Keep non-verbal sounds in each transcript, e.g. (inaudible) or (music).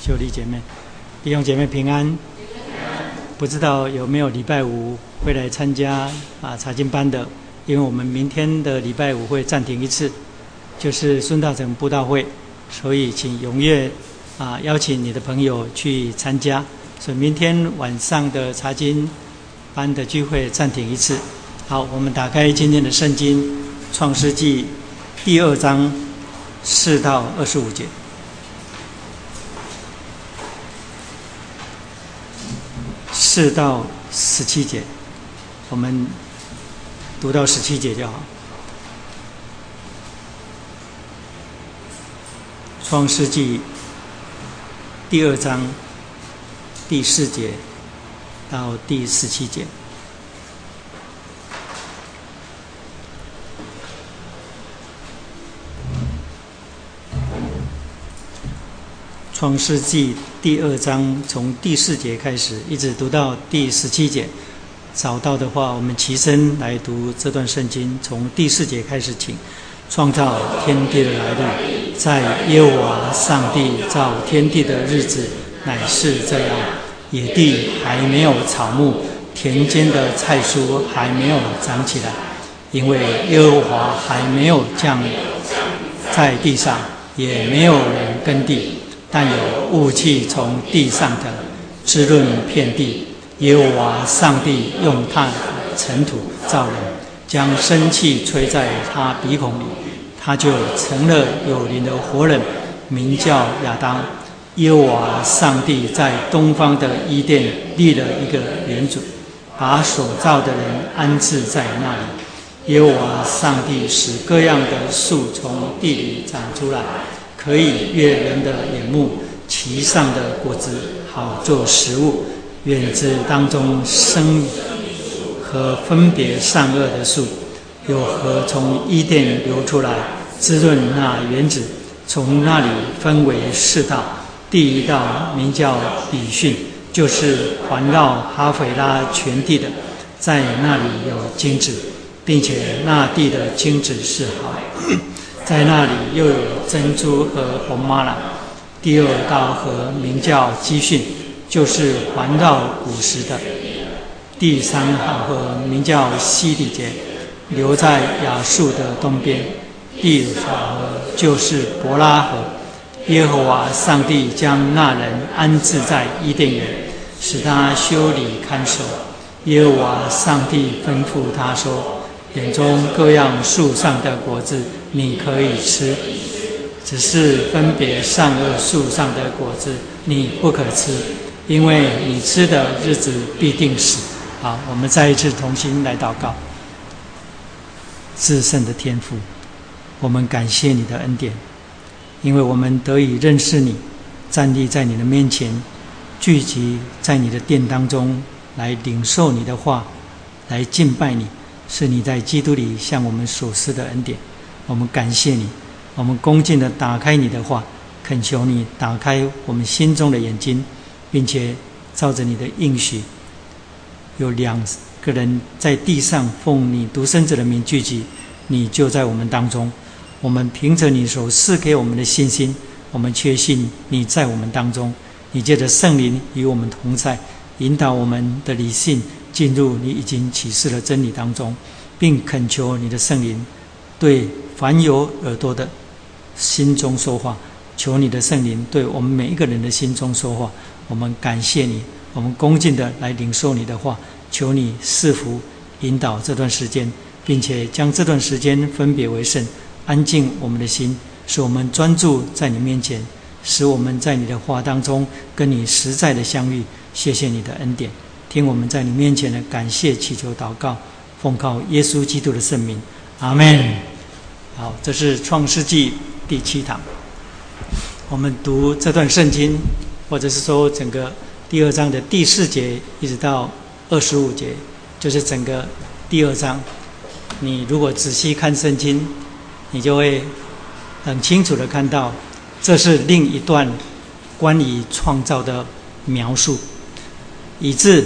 秀丽姐妹、弟兄姐妹平安。不知道有没有礼拜五会来参加啊查经班的？因为我们明天的礼拜五会暂停一次，就是孙大成布道会，所以请踊跃啊邀请你的朋友去参加。所以明天晚上的查经班的聚会暂停一次。好，我们打开今天的圣经《创世纪》第二章四到二十五节。四到十七节，我们读到十七节就好。创世纪第二章第四节到第十七节。创世纪第二章从第四节开始，一直读到第十七节。找到的话，我们齐声来读这段圣经，从第四节开始，请。创造天地的来历，在耶和华上帝造天地的日子，乃是这样：野地还没有草木，田间的菜蔬还没有长起来，因为耶和华还没有降在地上，也没有人耕地。但有雾气从地上的滋润遍地，耶和华上帝用炭尘土造人，将生气吹在他鼻孔里，他就成了有灵的活人，名叫亚当。耶和华上帝在东方的伊甸立了一个园主，把所造的人安置在那里。耶和华上帝使各样的树从地里长出来。可以悦人的眼目，其上的果子好做食物。园子当中生和分别善恶的树，有河从伊甸流出来，滋润那园子。从那里分为四道，第一道名叫比逊，就是环绕哈斐拉全地的，在那里有金子，并且那地的金子是好。在那里又有珍珠和红玛瑙。第二道河名叫基训，就是环绕古时的。第三号河名叫西底节，流在亚述的东边。第五条河就是伯拉河。耶和华上帝将那人安置在伊甸园，使他修理看守。耶和华上帝吩咐他说。园中各样树上的果子你可以吃，只是分别善恶树上的果子你不可吃，因为你吃的日子必定死。好，我们再一次同心来祷告。至圣的天父，我们感谢你的恩典，因为我们得以认识你，站立在你的面前，聚集在你的殿当中，来领受你的话，来敬拜你。是你在基督里向我们所施的恩典，我们感谢你。我们恭敬的打开你的话，恳求你打开我们心中的眼睛，并且照着你的应许，有两个人在地上奉你独生子的名聚集，你就在我们当中。我们凭着你所赐给我们的信心，我们确信你在我们当中。你借着圣灵与我们同在，引导我们的理性。进入你已经启示的真理当中，并恳求你的圣灵对凡有耳朵的心中说话。求你的圣灵对我们每一个人的心中说话。我们感谢你，我们恭敬的来领受你的话。求你赐福引导这段时间，并且将这段时间分别为圣，安静我们的心，使我们专注在你面前，使我们在你的话当中跟你实在的相遇。谢谢你的恩典。听我们在你面前的感谢祈求祷告，奉靠耶稣基督的圣名，阿门。好，这是创世纪第七堂。我们读这段圣经，或者是说整个第二章的第四节一直到二十五节，就是整个第二章。你如果仔细看圣经，你就会很清楚的看到，这是另一段关于创造的描述。以致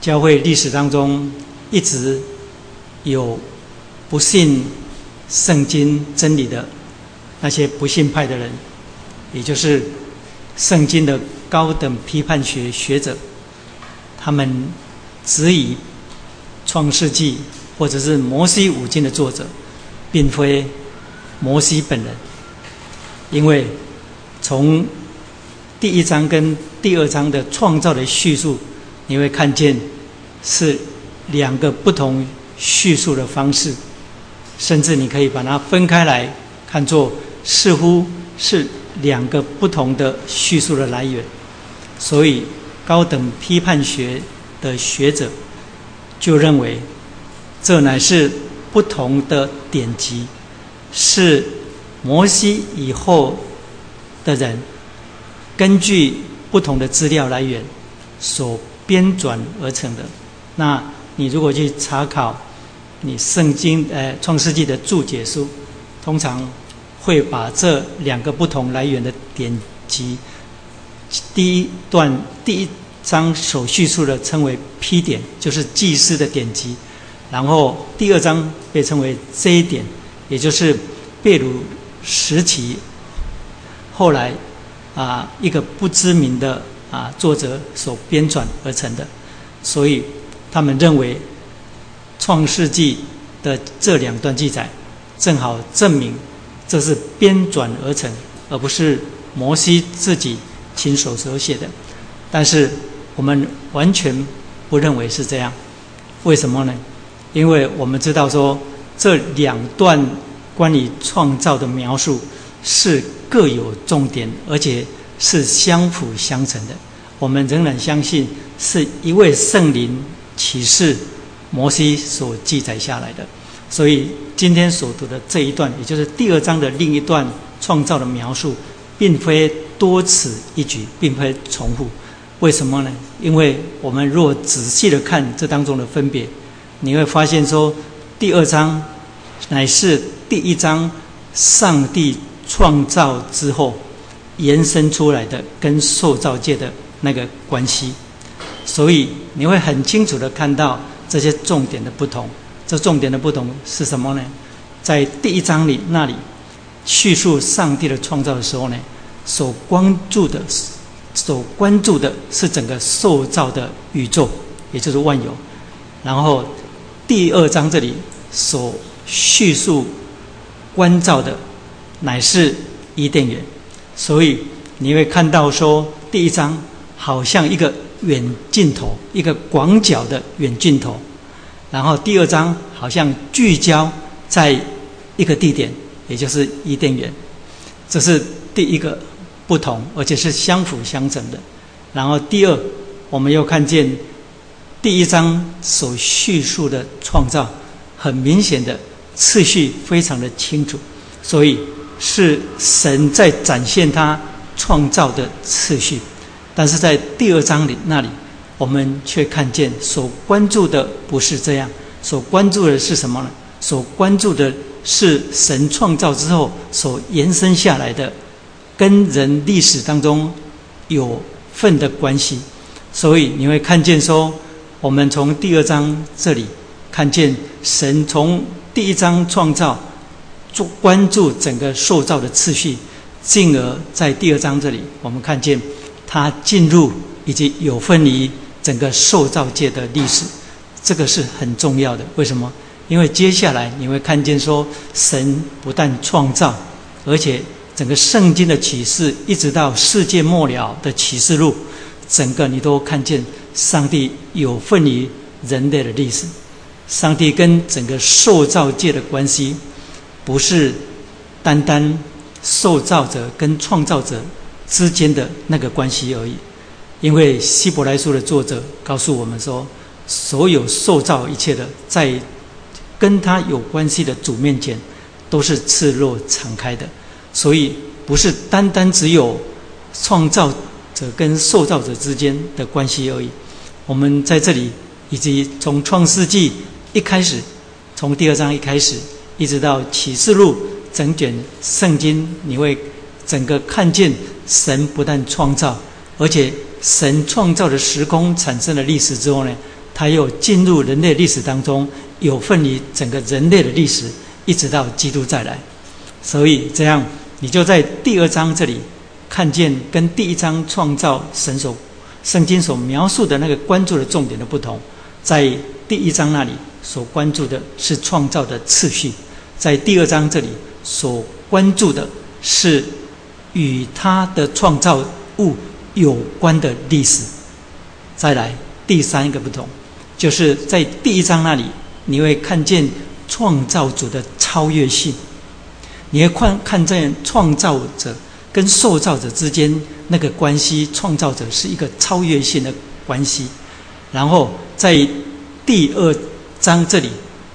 教会历史当中一直有不信圣经真理的那些不信派的人，也就是圣经的高等批判学学者，他们质疑创世纪或者是摩西五经的作者，并非摩西本人，因为从第一章跟第二章的创造的叙述，你会看见是两个不同叙述的方式，甚至你可以把它分开来看作似乎是两个不同的叙述的来源。所以，高等批判学的学者就认为，这乃是不同的典籍，是摩西以后的人。根据不同的资料来源所编纂而成的。那你如果去查考你圣经呃创世纪的注解书，通常会把这两个不同来源的典籍，第一段第一章所叙述的称为批点，就是祭司的典籍；然后第二章被称为 J 点，也就是贝鲁时期后来。啊，一个不知名的啊作者所编撰而成的，所以他们认为《创世纪》的这两段记载，正好证明这是编撰而成，而不是摩西自己亲手所写的。但是我们完全不认为是这样，为什么呢？因为我们知道说这两段关于创造的描述是。各有重点，而且是相辅相成的。我们仍然相信是一位圣灵启示摩西所记载下来的。所以今天所读的这一段，也就是第二章的另一段创造的描述，并非多此一举，并非重复。为什么呢？因为我们若仔细的看这当中的分别，你会发现说，第二章乃是第一章上帝。创造之后延伸出来的跟受造界的那个关系，所以你会很清楚的看到这些重点的不同。这重点的不同是什么呢？在第一章里那里叙述上帝的创造的时候呢，所关注的、所关注的是整个受造的宇宙，也就是万有。然后第二章这里所叙述关照的。乃是伊甸园，所以你会看到说，第一章好像一个远镜头，一个广角的远镜头，然后第二张好像聚焦在一个地点，也就是伊甸园，这是第一个不同，而且是相辅相成的。然后第二，我们又看见第一章所叙述的创造，很明显的次序非常的清楚，所以。是神在展现他创造的次序，但是在第二章里那里，我们却看见所关注的不是这样，所关注的是什么呢？所关注的是神创造之后所延伸下来的，跟人历史当中有份的关系。所以你会看见说，我们从第二章这里看见神从第一章创造。做关注整个塑造的次序，进而在第二章这里，我们看见他进入以及有份于整个塑造界的历史，这个是很重要的。为什么？因为接下来你会看见说，神不但创造，而且整个圣经的启示，一直到世界末了的启示录，整个你都看见上帝有份于人类的历史，上帝跟整个塑造界的关系。不是单单受造者跟创造者之间的那个关系而已，因为希伯来书的作者告诉我们说，所有受造一切的，在跟他有关系的主面前，都是赤裸敞开的，所以不是单单只有创造者跟受造者之间的关系而已。我们在这里，以及从创世纪一开始，从第二章一开始。一直到启示录整卷圣经，你会整个看见神不但创造，而且神创造的时空产生了历史之后呢，他又进入人类历史当中，有份于整个人类的历史，一直到基督再来。所以这样，你就在第二章这里看见跟第一章创造神所圣经所描述的那个关注的重点的不同，在第一章那里所关注的是创造的次序，在第二章这里所关注的是与他的创造物有关的历史。再来第三个不同，就是在第一章那里你会看见创造主的超越性，你会看看见创造者。跟受造者之间那个关系，创造者是一个超越性的关系。然后在第二章这里，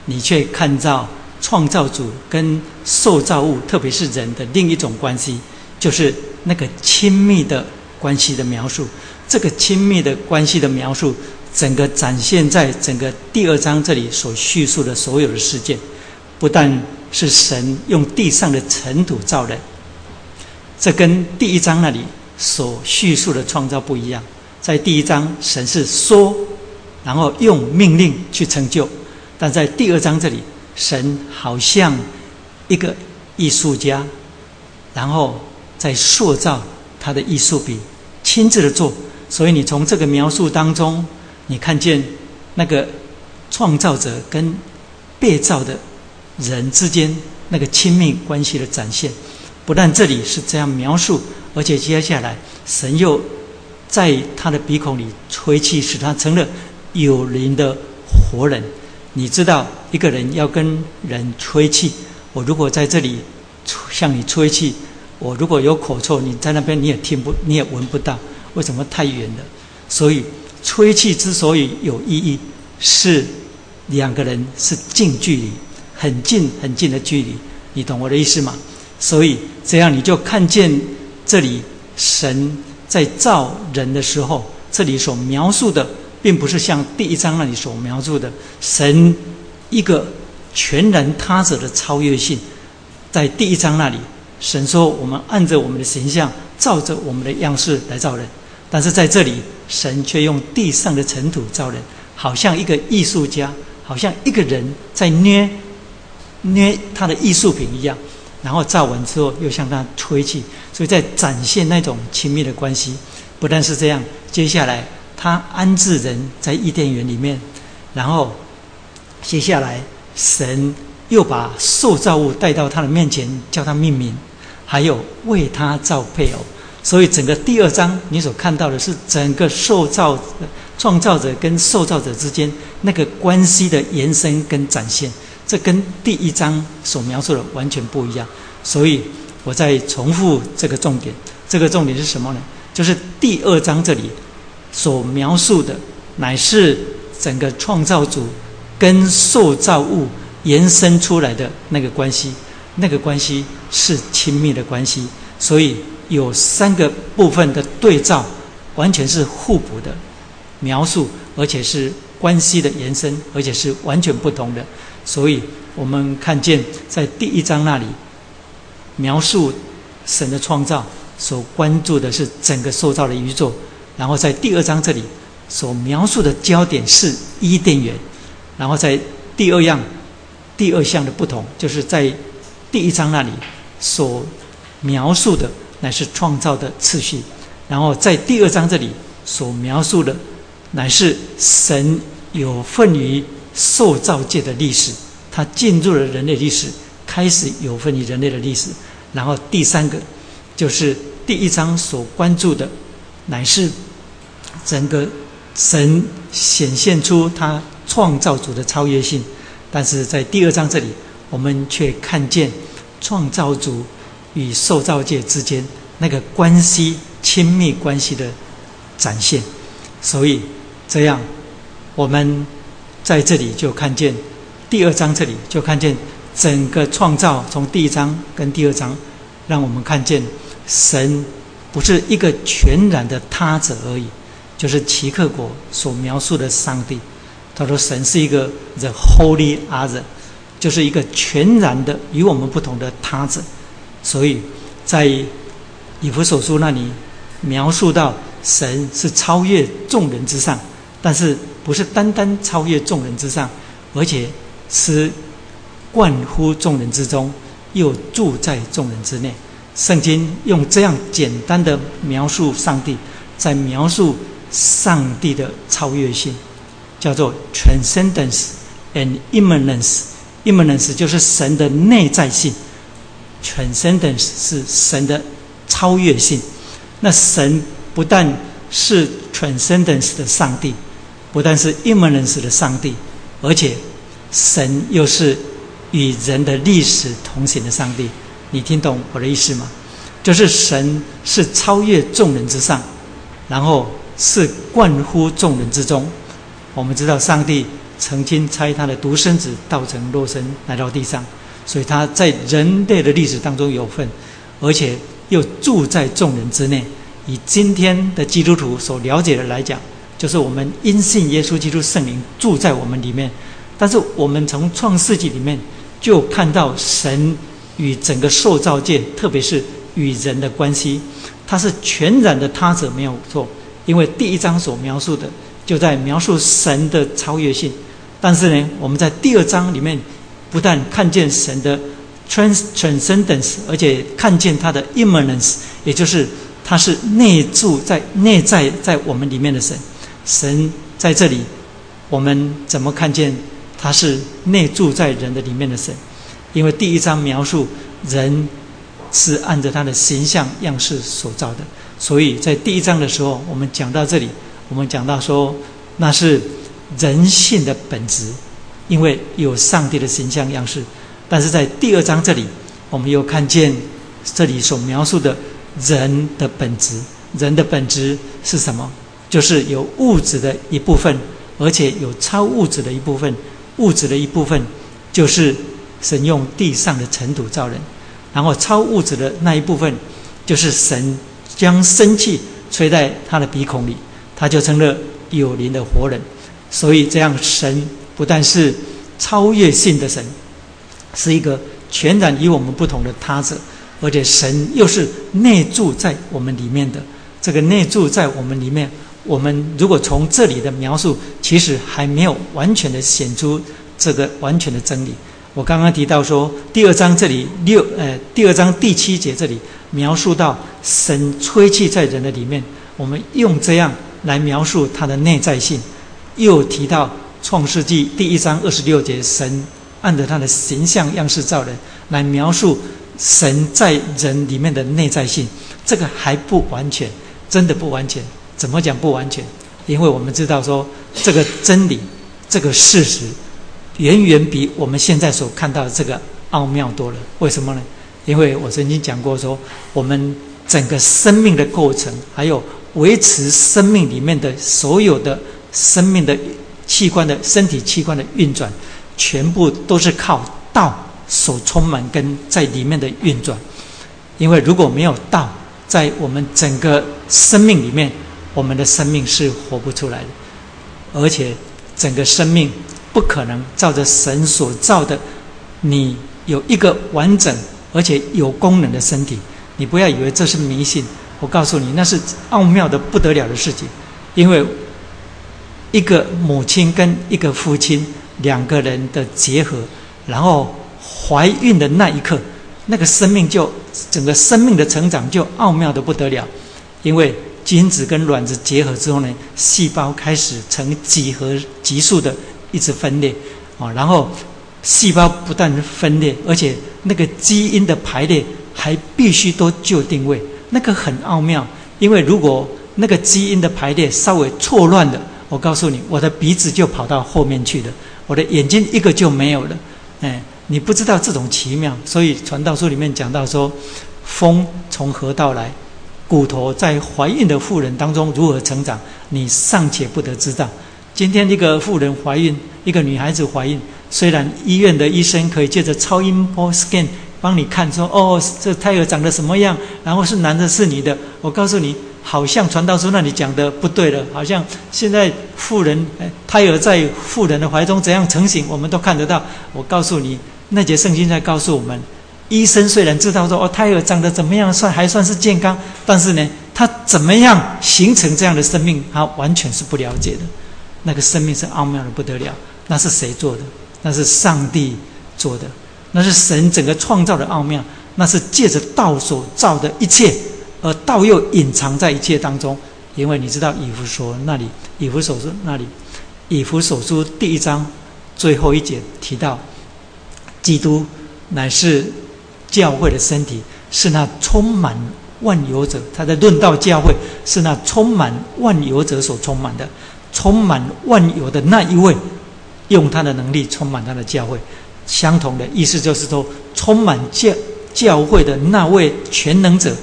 你却看到创造主跟受造物，特别是人的另一种关系，就是那个亲密的关系的描述。这个亲密的关系的描述，整个展现在整个第二章这里所叙述的所有的事件，不但是神用地上的尘土造人。这跟第一章那里所叙述的创造不一样。在第一章，神是说，然后用命令去成就；但在第二章这里，神好像一个艺术家，然后在塑造他的艺术品，亲自的做。所以你从这个描述当中，你看见那个创造者跟被造的人之间那个亲密关系的展现。不但这里是这样描述，而且接下来神又在他的鼻孔里吹气，使他成了有灵的活人。你知道，一个人要跟人吹气，我如果在这里向你吹气，我如果有口臭，你在那边你也听不，你也闻不到。为什么太远了？所以吹气之所以有意义，是两个人是近距离，很近很近的距离。你懂我的意思吗？所以这样你就看见这里神在造人的时候，这里所描述的，并不是像第一章那里所描述的神一个全然他者的超越性。在第一章那里，神说我们按着我们的形象，照着我们的样式来造人，但是在这里，神却用地上的尘土造人，好像一个艺术家，好像一个人在捏捏他的艺术品一样。然后造完之后，又向他吹气，所以在展现那种亲密的关系。不但是这样，接下来他安置人在伊甸园里面，然后接下来神又把受造物带到他的面前，叫他命名，还有为他造配偶。所以整个第二章你所看到的是整个受造创造者跟受造者之间那个关系的延伸跟展现。这跟第一章所描述的完全不一样，所以我再重复这个重点。这个重点是什么呢？就是第二章这里所描述的，乃是整个创造主跟受造物延伸出来的那个关系，那个关系是亲密的关系。所以有三个部分的对照，完全是互补的描述，而且是关系的延伸，而且是完全不同的。所以，我们看见在第一章那里描述神的创造，所关注的是整个塑造的宇宙；然后在第二章这里所描述的焦点是伊甸园；然后在第二样、第二项的不同，就是在第一章那里所描述的乃是创造的次序；然后在第二章这里所描述的乃是神有份于。受造界的历史，它进入了人类历史，开始有分于人类的历史。然后第三个，就是第一章所关注的，乃是整个神显现出他创造主的超越性。但是在第二章这里，我们却看见创造主与受造界之间那个关系亲密关系的展现。所以这样，我们。在这里就看见，第二章这里就看见整个创造，从第一章跟第二章，让我们看见神不是一个全然的他者而已，就是奇克果所描述的上帝。他说神是一个 the holy other，就是一个全然的与我们不同的他者。所以在以弗所书那里描述到神是超越众人之上，但是。不是单单超越众人之上，而且是贯乎众人之中，又住在众人之内。圣经用这样简单的描述上帝，在描述上帝的超越性，叫做 transcendence and immanence。Immanence 就是神的内在性，transcendence 是神的超越性。那神不但是 transcendence 的上帝，不但是 immanence 的上帝，而且神又是与人的历史同行的上帝。你听懂我的意思吗？就是神是超越众人之上，然后是贯乎众人之中。我们知道上帝曾经差他的独生子道成肉身来到地上，所以他在人类的历史当中有份，而且又住在众人之内。以今天的基督徒所了解的来讲，就是我们因信耶稣基督圣灵住在我们里面。但是我们从创世纪里面就看到神。与整个受造界，特别是与人的关系，它是全然的他者没有错。因为第一章所描述的，就在描述神的超越性。但是呢，我们在第二章里面，不但看见神的 trans transcendence，而且看见他的 immanence，也就是他是内住在内在在我们里面的神。神在这里，我们怎么看见他是内住在人的里面的神？因为第一章描述人是按着他的形象样式所造的，所以在第一章的时候，我们讲到这里，我们讲到说那是人性的本质，因为有上帝的形象样式。但是在第二章这里，我们又看见这里所描述的人的本质，人的本质是什么？就是有物质的一部分，而且有超物质的一部分。物质的一部分就是。神用地上的尘土造人，然后超物质的那一部分，就是神将生气吹在他的鼻孔里，他就成了有灵的活人。所以这样，神不但是超越性的神，是一个全然与我们不同的他者，而且神又是内住在我们里面的。这个内住在我们里面，我们如果从这里的描述，其实还没有完全的显出这个完全的真理。我刚刚提到说，第二章这里六，呃，第二章第七节这里描述到神吹气在人的里面，我们用这样来描述他的内在性。又提到创世纪第一章二十六节，神按着他的形象样式造人，来描述神在人里面的内在性。这个还不完全，真的不完全。怎么讲不完全？因为我们知道说，这个真理，这个事实。远远比我们现在所看到的这个奥妙多了。为什么呢？因为我曾经讲过说，我们整个生命的构成，还有维持生命里面的所有的生命的器官的身体器官的运转，全部都是靠道所充满跟在里面的运转。因为如果没有道在我们整个生命里面，我们的生命是活不出来的，而且整个生命。不可能照着神所造的，你有一个完整而且有功能的身体。你不要以为这是迷信，我告诉你，那是奥妙的不得了的事情。因为一个母亲跟一个父亲两个人的结合，然后怀孕的那一刻，那个生命就整个生命的成长就奥妙的不得了。因为精子跟卵子结合之后呢，细胞开始成几何级数的。一直分裂，啊，然后细胞不但分裂，而且那个基因的排列还必须都就定位，那个很奥妙。因为如果那个基因的排列稍微错乱的，我告诉你，我的鼻子就跑到后面去了，我的眼睛一个就没有了。哎，你不知道这种奇妙，所以传道书里面讲到说，风从何到来，骨头在怀孕的妇人当中如何成长，你尚且不得知道。今天一个妇人怀孕，一个女孩子怀孕，虽然医院的医生可以借着超音波 scan 帮你看，说哦，这胎儿长得什么样，然后是男的，是女的。我告诉你，好像传道书那里讲的不对了，好像现在妇人胎儿在妇人的怀中怎样成型，我们都看得到。我告诉你，那节圣经在告诉我们，医生虽然知道说哦，胎儿长得怎么样算还算是健康，但是呢，他怎么样形成这样的生命，他完全是不了解的。那个生命是奥妙的不得了，那是谁做的？那是上帝做的，那是神整个创造的奥妙。那是借着道所造的一切，而道又隐藏在一切当中。因为你知道以弗所那里，以弗所书那里，以弗所书第一章最后一节提到，基督乃是教会的身体，是那充满万有者。他在论道教会是那充满万有者所充满的，充满万有的那一位，用他的能力充满他的教会。相同的意思就是说，充满教教会的那位全能者，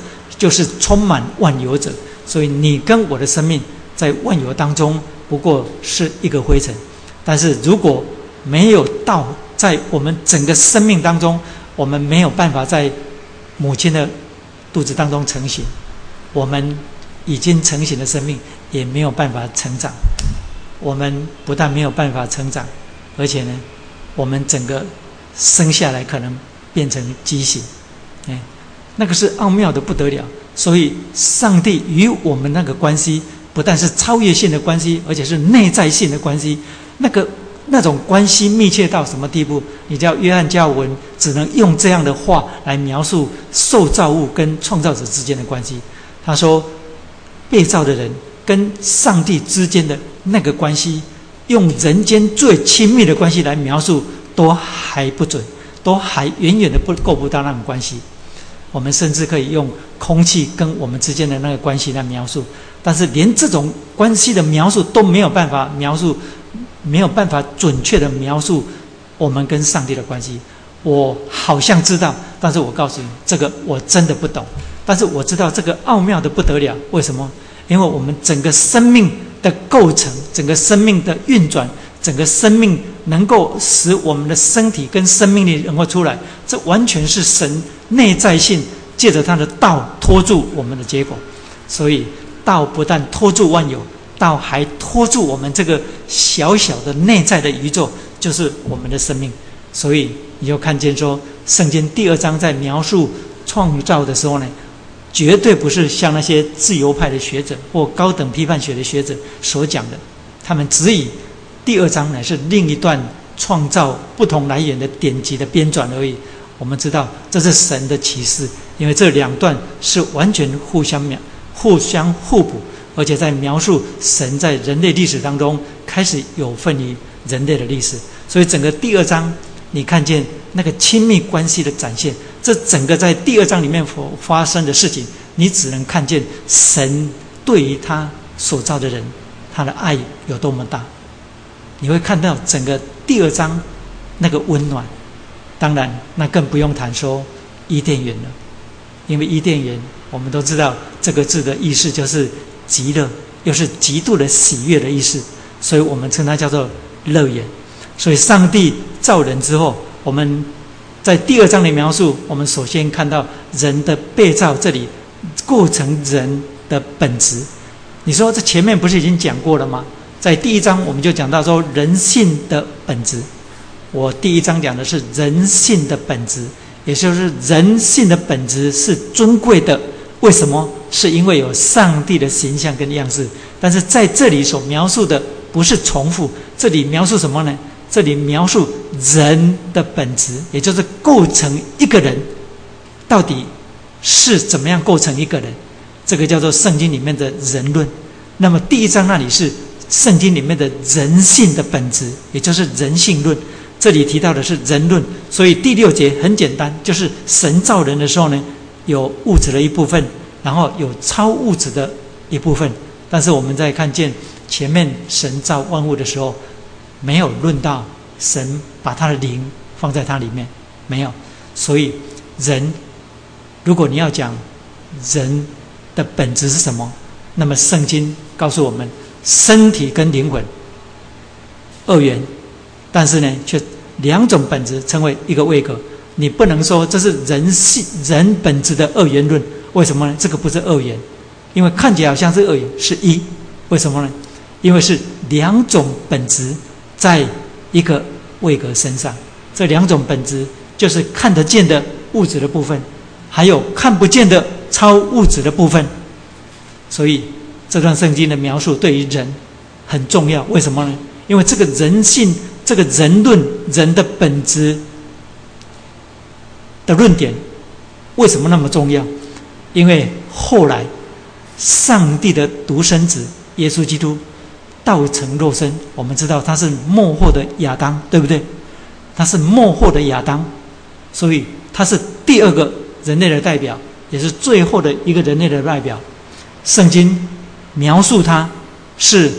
就是充满万有者。所以你跟我的生命在万有当中不过是一个灰尘，但是如果没有道在我们整个生命当中，我们没有办法在母亲的肚子当中成型，我们已经成型的生命也没有办法成长。我们不但没有办法成长，而且呢，我们整个生下来可能变成畸形，哎，那个是奥妙的不得了。所以，上帝与我们那个关系，不但是超越性的关系，而且是内在性的关系。那个那种关系密切到什么地步？你叫约翰教文只能用这样的话来描述受造物跟创造者之间的关系。他说，被造的人跟上帝之间的那个关系，用人间最亲密的关系来描述，都还不准，都还远远的不够不到那种关系。我们甚至可以用空气跟我们之间的那个关系来描述，但是连这种关系的描述都没有办法描述，没有办法准确的描述我们跟上帝的关系。我好像知道，但是我告诉你，这个我真的不懂。但是我知道这个奥妙的不得了。为什么？因为我们整个生命的构成，整个生命的运转，整个生命能够使我们的身体跟生命力能够出来，这完全是神。内在性借着他的道托住我们的结果，所以道不但托住万有，道还托住我们这个小小的内在的宇宙，就是我们的生命。所以你就看见说，圣经第二章在描述创造的时候呢，绝对不是像那些自由派的学者或高等批判学的学者所讲的，他们只以第二章乃是另一段创造不同来源的典籍的编纂而已。我们知道这是神的启示，因为这两段是完全互相描、互相互补，而且在描述神在人类历史当中开始有份于人类的历史。所以整个第二章，你看见那个亲密关系的展现，这整个在第二章里面所发生的事情，你只能看见神对于他所造的人，他的爱有多么大。你会看到整个第二章那个温暖。当然，那更不用谈说伊甸园了，因为伊甸园我们都知道这个字的意思就是极乐，又是极度的喜悦的意思，所以我们称它叫做乐园。所以上帝造人之后，我们在第二章的描述，我们首先看到人的被造，这里构成人的本质。你说这前面不是已经讲过了吗？在第一章我们就讲到说人性的本质。我第一章讲的是人性的本质，也就是人性的本质是尊贵的。为什么？是因为有上帝的形象跟样式。但是在这里所描述的不是重复，这里描述什么呢？这里描述人的本质，也就是构成一个人到底是怎么样构成一个人。这个叫做圣经里面的人论。那么第一章那里是圣经里面的人性的本质，也就是人性论。这里提到的是人论，所以第六节很简单，就是神造人的时候呢，有物质的一部分，然后有超物质的一部分。但是我们在看见前面神造万物的时候，没有论到神把他的灵放在它里面，没有。所以人，如果你要讲人的本质是什么，那么圣经告诉我们，身体跟灵魂二元，但是呢却。两种本质成为一个位格，你不能说这是人性人本质的二元论。为什么呢？这个不是二元，因为看起来好像是二元，是一。为什么呢？因为是两种本质在一个位格身上。这两种本质就是看得见的物质的部分，还有看不见的超物质的部分。所以这段圣经的描述对于人很重要。为什么呢？因为这个人性。这个人论人的本质的论点，为什么那么重要？因为后来上帝的独生子耶稣基督道成肉身，我们知道他是末后的亚当，对不对？他是末后的亚当，所以他是第二个人类的代表，也是最后的一个人类的代表。圣经描述他是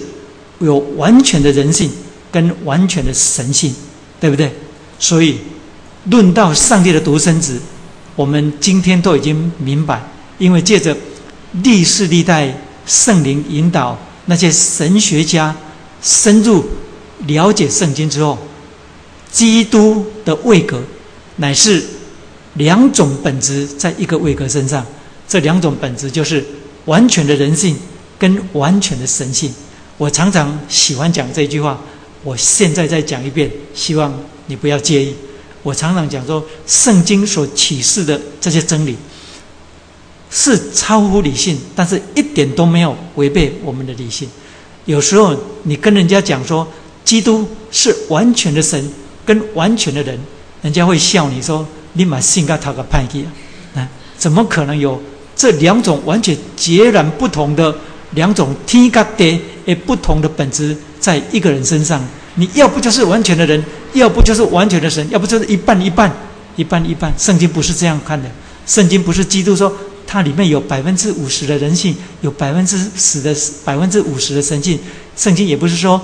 有完全的人性跟完全的神性，对不对？所以论到上帝的独生子，我们今天都已经明白。因为借着历世历代圣灵引导那些神学家深入了解圣经之后，基督的位格乃是两种本质在一个位格身上。这两种本质就是完全的人性跟完全的神性。我常常喜欢讲这句话，我现在再讲一遍，希望你不要介意。我常常讲说，圣经所启示的这些真理。是超乎理性，但是一点都没有违背我们的理性。有时候你跟人家讲说，基督是完全的神跟完全的人，人家会笑你说：“你马信个他个叛逆啊？怎么可能有这两种完全截然不同的两种天格地诶不同的本质在一个人身上？你要不就是完全的人，要不就是完全的神，要不就是一半一半，一半一半。圣经不是这样看的，圣经不是基督说。它里面有百分之五十的人性，有百分之十的百分之五十的神性。圣经也不是说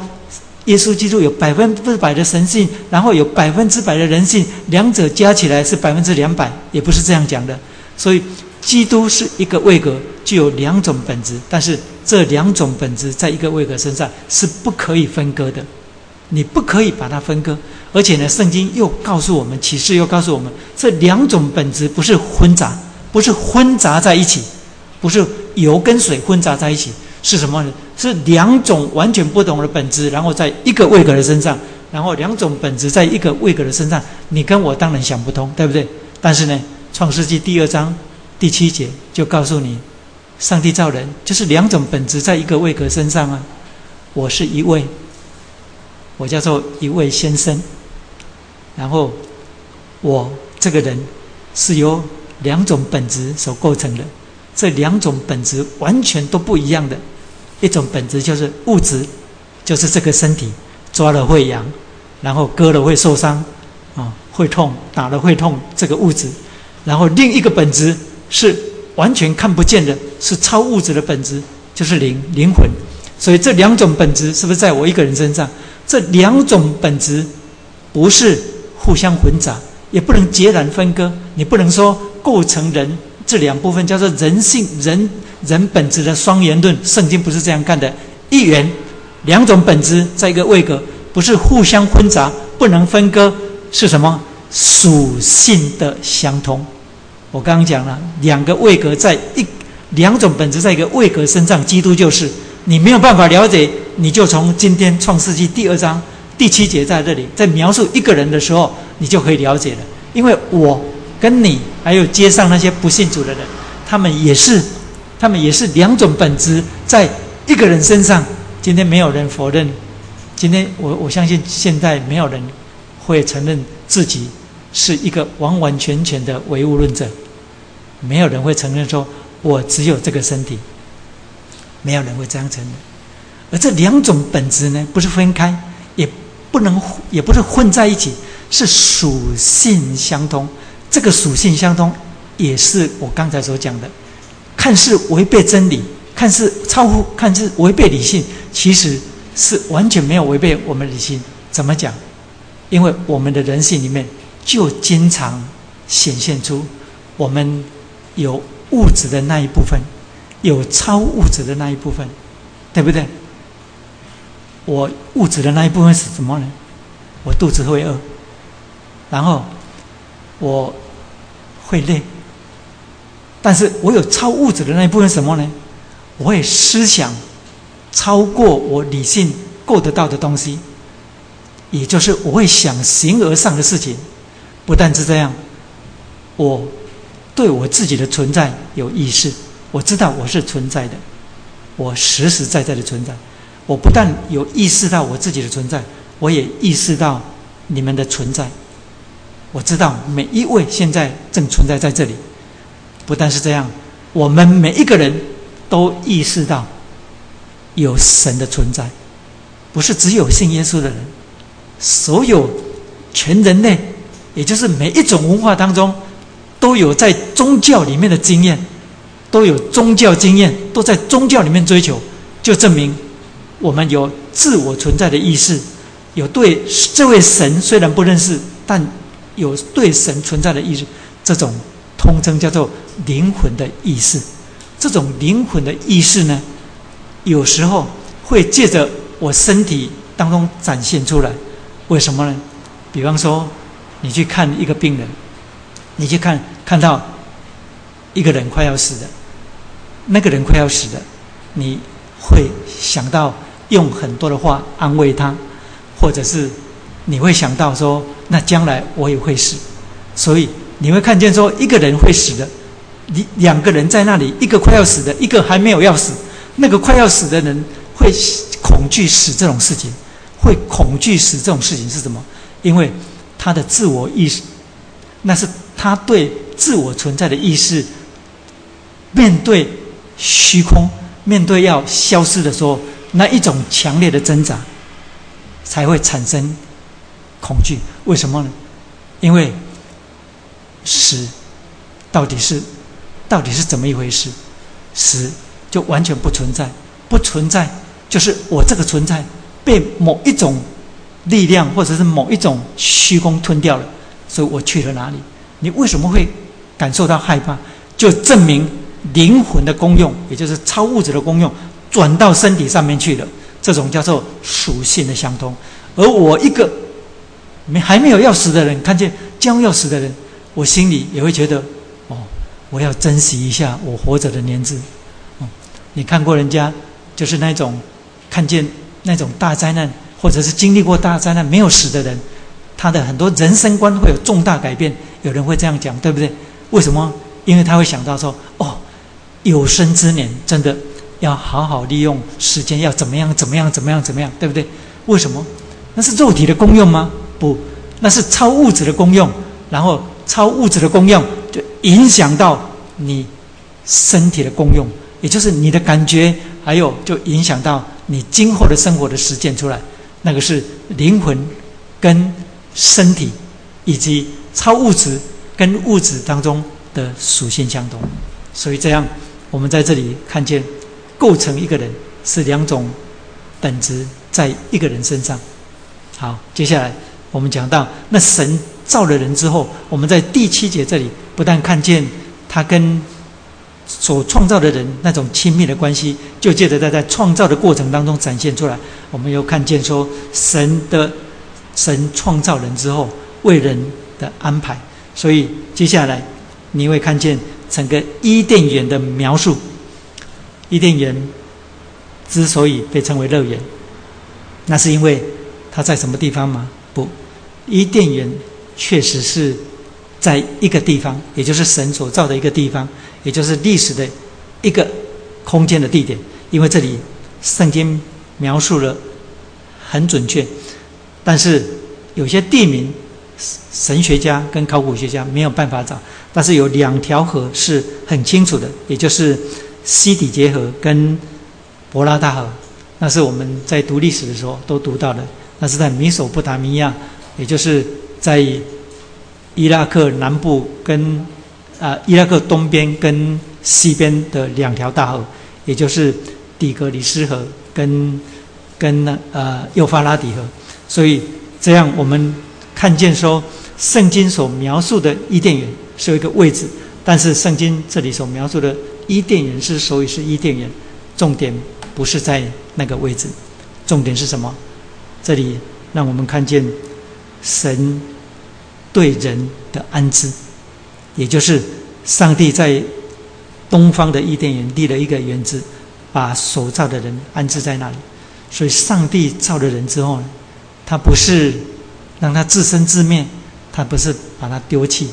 耶稣基督有百分之百的神性，然后有百分之百的人性，两者加起来是百分之两百，也不是这样讲的。所以，基督是一个位格，具有两种本质，但是这两种本质在一个位格身上是不可以分割的，你不可以把它分割。而且呢，圣经又告诉我们，启示又告诉我们，这两种本质不是混杂。不是混杂在一起，不是油跟水混杂在一起，是什么呢？是两种完全不同的本质，然后在一个位格的身上，然后两种本质在一个位格的身上，你跟我当然想不通，对不对？但是呢，《创世纪》第二章第七节就告诉你，上帝造人就是两种本质在一个位格身上啊。我是一位，我叫做一位先生，然后我这个人是由。两种本质所构成的，这两种本质完全都不一样的。一种本质就是物质，就是这个身体抓了会痒，然后割了会受伤，啊，会痛，打了会痛，这个物质。然后另一个本质是完全看不见的，是超物质的本质，就是灵灵魂。所以这两种本质是不是在我一个人身上？这两种本质不是互相混杂，也不能截然分割。你不能说。构成人这两部分叫做人性人人本质的双元论，圣经不是这样干的。一元两种本质在一个位格，不是互相混杂，不能分割，是什么属性的相通？我刚刚讲了，两个位格在一两种本质在一个位格身上，基督就是你没有办法了解，你就从今天创世纪第二章第七节在这里，在描述一个人的时候，你就可以了解了，因为我。跟你还有街上那些不信主的人，他们也是，他们也是两种本质在一个人身上。今天没有人否认，今天我我相信现在没有人会承认自己是一个完完全全的唯物论者，没有人会承认说我只有这个身体，没有人会这样承认。而这两种本质呢，不是分开，也不能也不是混在一起，是属性相通。这个属性相通，也是我刚才所讲的，看似违背真理，看似超乎，看似违背理性，其实是完全没有违背我们理性。怎么讲？因为我们的人性里面就经常显现出我们有物质的那一部分，有超物质的那一部分，对不对？我物质的那一部分是什么呢？我肚子会饿，然后。我会累，但是我有超物质的那一部分什么呢？我会思想超过我理性够得到的东西，也就是我会想形而上的事情。不但是这样，我对我自己的存在有意识，我知道我是存在的，我实实在在的存在。我不但有意识到我自己的存在，我也意识到你们的存在。我知道每一位现在正存在在这里，不但是这样，我们每一个人都意识到有神的存在，不是只有信耶稣的人，所有全人类，也就是每一种文化当中，都有在宗教里面的经验，都有宗教经验，都在宗教里面追求，就证明我们有自我存在的意识，有对这位神虽然不认识，但有对神存在的意识，这种。通称叫做灵魂的意识，这种灵魂的意识呢，有时候会借着我身体当中展现出来。为什么呢？比方说，你去看一个病人，你去看看到一个人快要死的，那个人快要死的，你会想到用很多的话安慰他，或者是你会想到说，那将来我也会死，所以。你会看见说，一个人会死的，你两个人在那里，一个快要死的，一个还没有要死。那个快要死的人会恐惧死这种事情，会恐惧死这种事情是什么？因为他的自我意识，那是他对自我存在的意识，面对虚空，面对要消失的时候，那一种强烈的挣扎，才会产生恐惧。为什么呢？因为。死到底是到底是怎么一回事？死就完全不存在，不存在就是我这个存在被某一种力量或者是某一种虚空吞掉了，所以我去了哪里？你为什么会感受到害怕？就证明灵魂的功用，也就是超物质的功用转到身体上面去了。这种叫做属性的相通。而我一个没还没有要死的人，看见将要死的人。我心里也会觉得，哦，我要珍惜一下我活着的年纪。哦，你看过人家，就是那种看见那种大灾难，或者是经历过大灾难没有死的人，他的很多人生观会有重大改变。有人会这样讲，对不对？为什么？因为他会想到说，哦，有生之年真的要好好利用时间，要怎么样，怎么样，怎么样，怎么样，对不对？为什么？那是肉体的功用吗？不，那是超物质的功用。然后。超物质的功用，就影响到你身体的功用，也就是你的感觉，还有就影响到你今后的生活的实践出来。那个是灵魂跟身体，以及超物质跟物质当中的属性相同。所以这样，我们在这里看见，构成一个人是两种本质在一个人身上。好，接下来我们讲到那神。造了人之后，我们在第七节这里不但看见他跟所创造的人那种亲密的关系，就借着他在创造的过程当中展现出来。我们又看见说神的神创造人之后为人的安排，所以接下来你会看见整个伊甸园的描述。伊甸园之所以被称为乐园，那是因为它在什么地方吗？不，伊甸园。确实是在一个地方，也就是神所造的一个地方，也就是历史的一个空间的地点。因为这里圣经描述了很准确，但是有些地名神学家跟考古学家没有办法找。但是有两条河是很清楚的，也就是西底结河跟博拉大河。那是我们在读历史的时候都读到的。那是在米索不达米亚，也就是。在伊拉克南部跟啊伊拉克东边跟西边的两条大河，也就是底格里斯河跟跟那呃幼发拉底河，所以这样我们看见说圣经所描述的伊甸园是有一个位置，但是圣经这里所描述的伊甸园是所以是伊甸园，重点不是在那个位置，重点是什么？这里让我们看见神。对人的安置，也就是上帝在东方的伊甸园立了一个园子，把所造的人安置在那里。所以，上帝造了人之后呢，他不是让他自生自灭，他不是把他丢弃，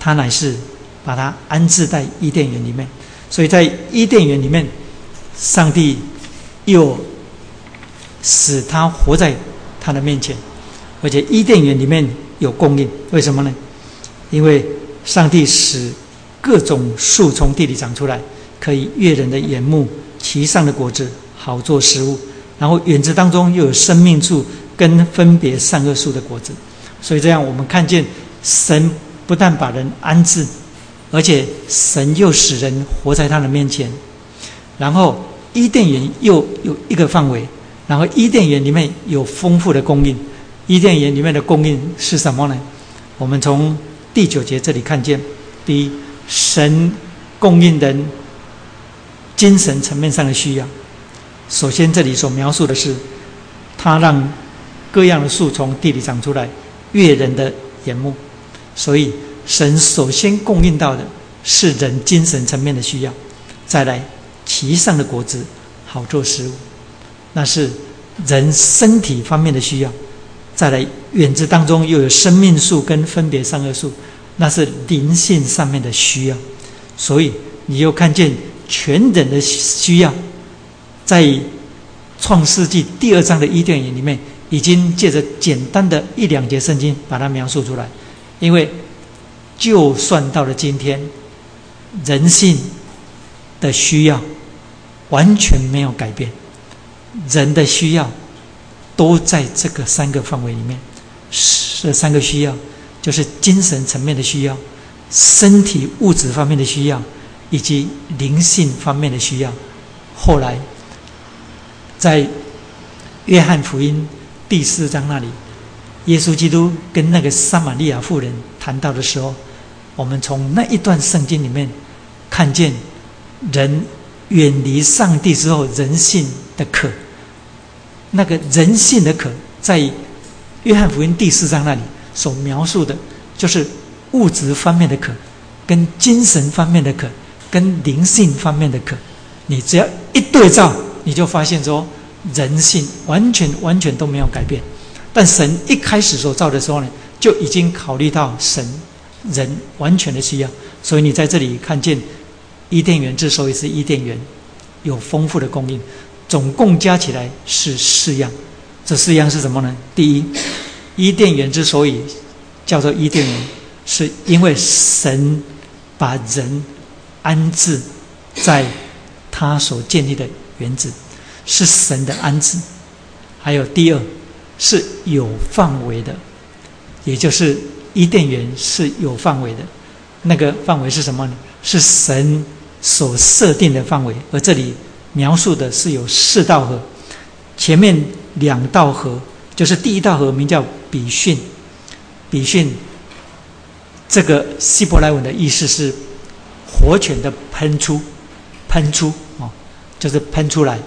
他乃是把他安置在伊甸园里面。所以在伊甸园里面，上帝又使他活在他的面前，而且伊甸园里面。有供应，为什么呢？因为上帝使各种树从地里长出来，可以悦人的眼目，其上的果子好做食物。然后园子当中又有生命树跟分别善恶树的果子，所以这样我们看见神不但把人安置，而且神又使人活在他的面前。然后伊甸园又有一个范围，然后伊甸园里面有丰富的供应。伊甸园里面的供应是什么呢？我们从第九节这里看见，第一，神供应人精神层面上的需要。首先，这里所描述的是，他让各样的树从地里长出来，悦人的眼目。所以，神首先供应到的是人精神层面的需要，再来其上的果子好做食物，那是人身体方面的需要。再来，园子当中又有生命树跟分别善恶树，那是灵性上面的需要。所以，你又看见全人的需要，在创世纪第二章的伊甸园里面，已经借着简单的一两节圣经把它描述出来。因为，就算到了今天，人性的需要完全没有改变，人的需要。都在这个三个范围里面，这三个需要就是精神层面的需要、身体物质方面的需要，以及灵性方面的需要。后来，在约翰福音第四章那里，耶稣基督跟那个撒玛利亚妇人谈到的时候，我们从那一段圣经里面看见，人远离上帝之后，人性的渴。那个人性的渴，在约翰福音第四章那里所描述的，就是物质方面的渴，跟精神方面的渴，跟灵性方面的渴。你只要一对照，你就发现说，人性完全完全都没有改变。但神一开始所造的时候呢，就已经考虑到神人完全的需要。所以你在这里看见伊甸园之所以是伊甸园，有丰富的供应。总共加起来是四样，这四样是什么呢？第一，伊甸园之所以叫做伊甸园，是因为神把人安置在他所建立的园子，是神的安置。还有第二，是有范围的，也就是伊甸园是有范围的。那个范围是什么呢？是神所设定的范围，而这里。描述的是有四道河，前面两道河就是第一道河名叫比逊，比逊这个希伯来文的意思是活犬的喷出，喷出哦，就是喷出来。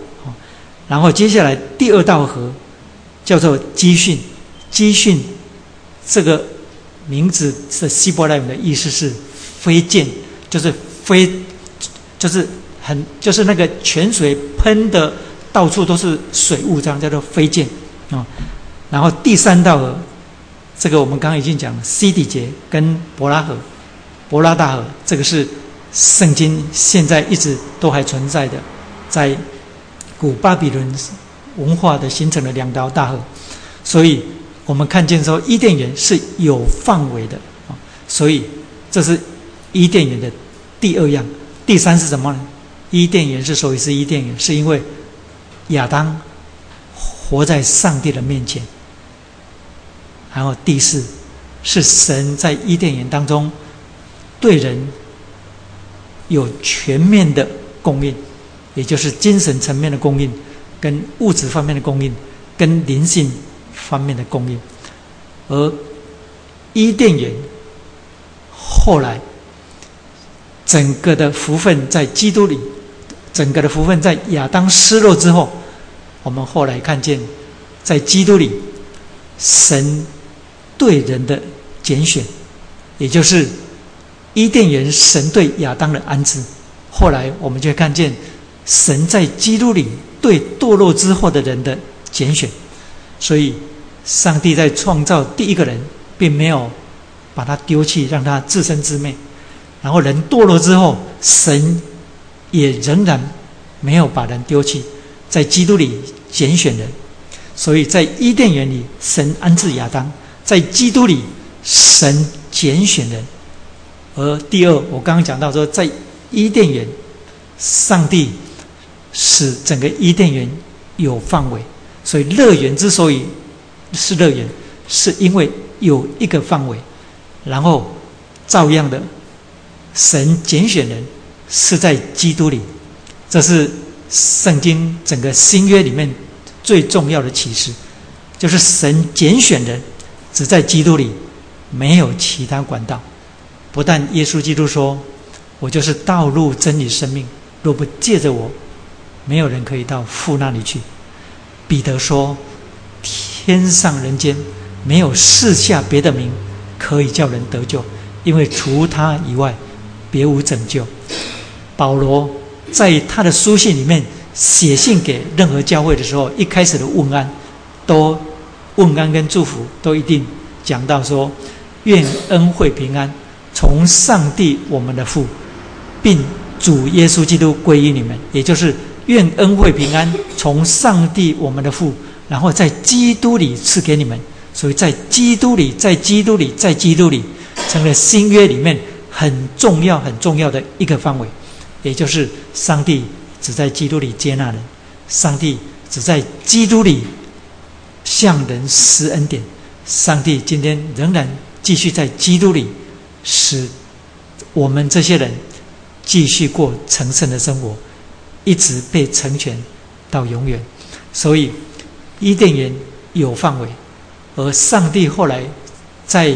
然后接下来第二道河叫做基训，基训这个名字是希伯来文的意思是飞溅，就是飞，就是。很就是那个泉水喷的到处都是水雾，这样叫做飞溅啊。然后第三道河，这个我们刚刚已经讲了，西底节跟伯拉河、伯拉大河，这个是圣经现在一直都还存在的，在古巴比伦文化的形成的两条大河。所以我们看见说伊甸园是有范围的啊。所以这是伊甸园的第二样，第三是什么呢？伊甸园之所以是伊甸园，是因为亚当活在上帝的面前。然后第四是神在伊甸园当中对人有全面的供应，也就是精神层面的供应、跟物质方面的供应、跟灵性方面的供应。而伊甸园后来整个的福分在基督里。整个的福分在亚当失落之后，我们后来看见，在基督里，神对人的拣选，也就是伊甸园神对亚当的安置。后来我们就看见，神在基督里对堕落之后的人的拣选。所以，上帝在创造第一个人，并没有把他丢弃，让他自生自灭。然后人堕落之后，神。也仍然没有把人丢弃，在基督里拣选人，所以在伊甸园里神安置亚当，在基督里神拣选人，而第二，我刚刚讲到说，在伊甸园，上帝使整个伊甸园有范围，所以乐园之所以是乐园，是因为有一个范围。然后，照样的，神拣选人是在基督里，这是圣经整个新约里面最重要的启示，就是神拣选人只在基督里，没有其他管道。不但耶稣基督说：“我就是道路、真理、生命，若不借着我，没有人可以到父那里去。”彼得说：“天上人间没有四下别的名。”可以叫人得救，因为除他以外，别无拯救。保罗在他的书信里面写信给任何教会的时候，一开始的问安，都问安跟祝福都一定讲到说：愿恩惠平安从上帝我们的父，并主耶稣基督归于你们。也就是愿恩惠平安从上帝我们的父，然后在基督里赐给你们。所以在基督里，在基督里，在基督里，成了新约里面很重要、很重要的一个范围，也就是上帝只在基督里接纳人，上帝只在基督里向人施恩典，上帝今天仍然继续在基督里使我们这些人继续过成圣的生活，一直被成全到永远。所以伊甸园有范围。而上帝后来在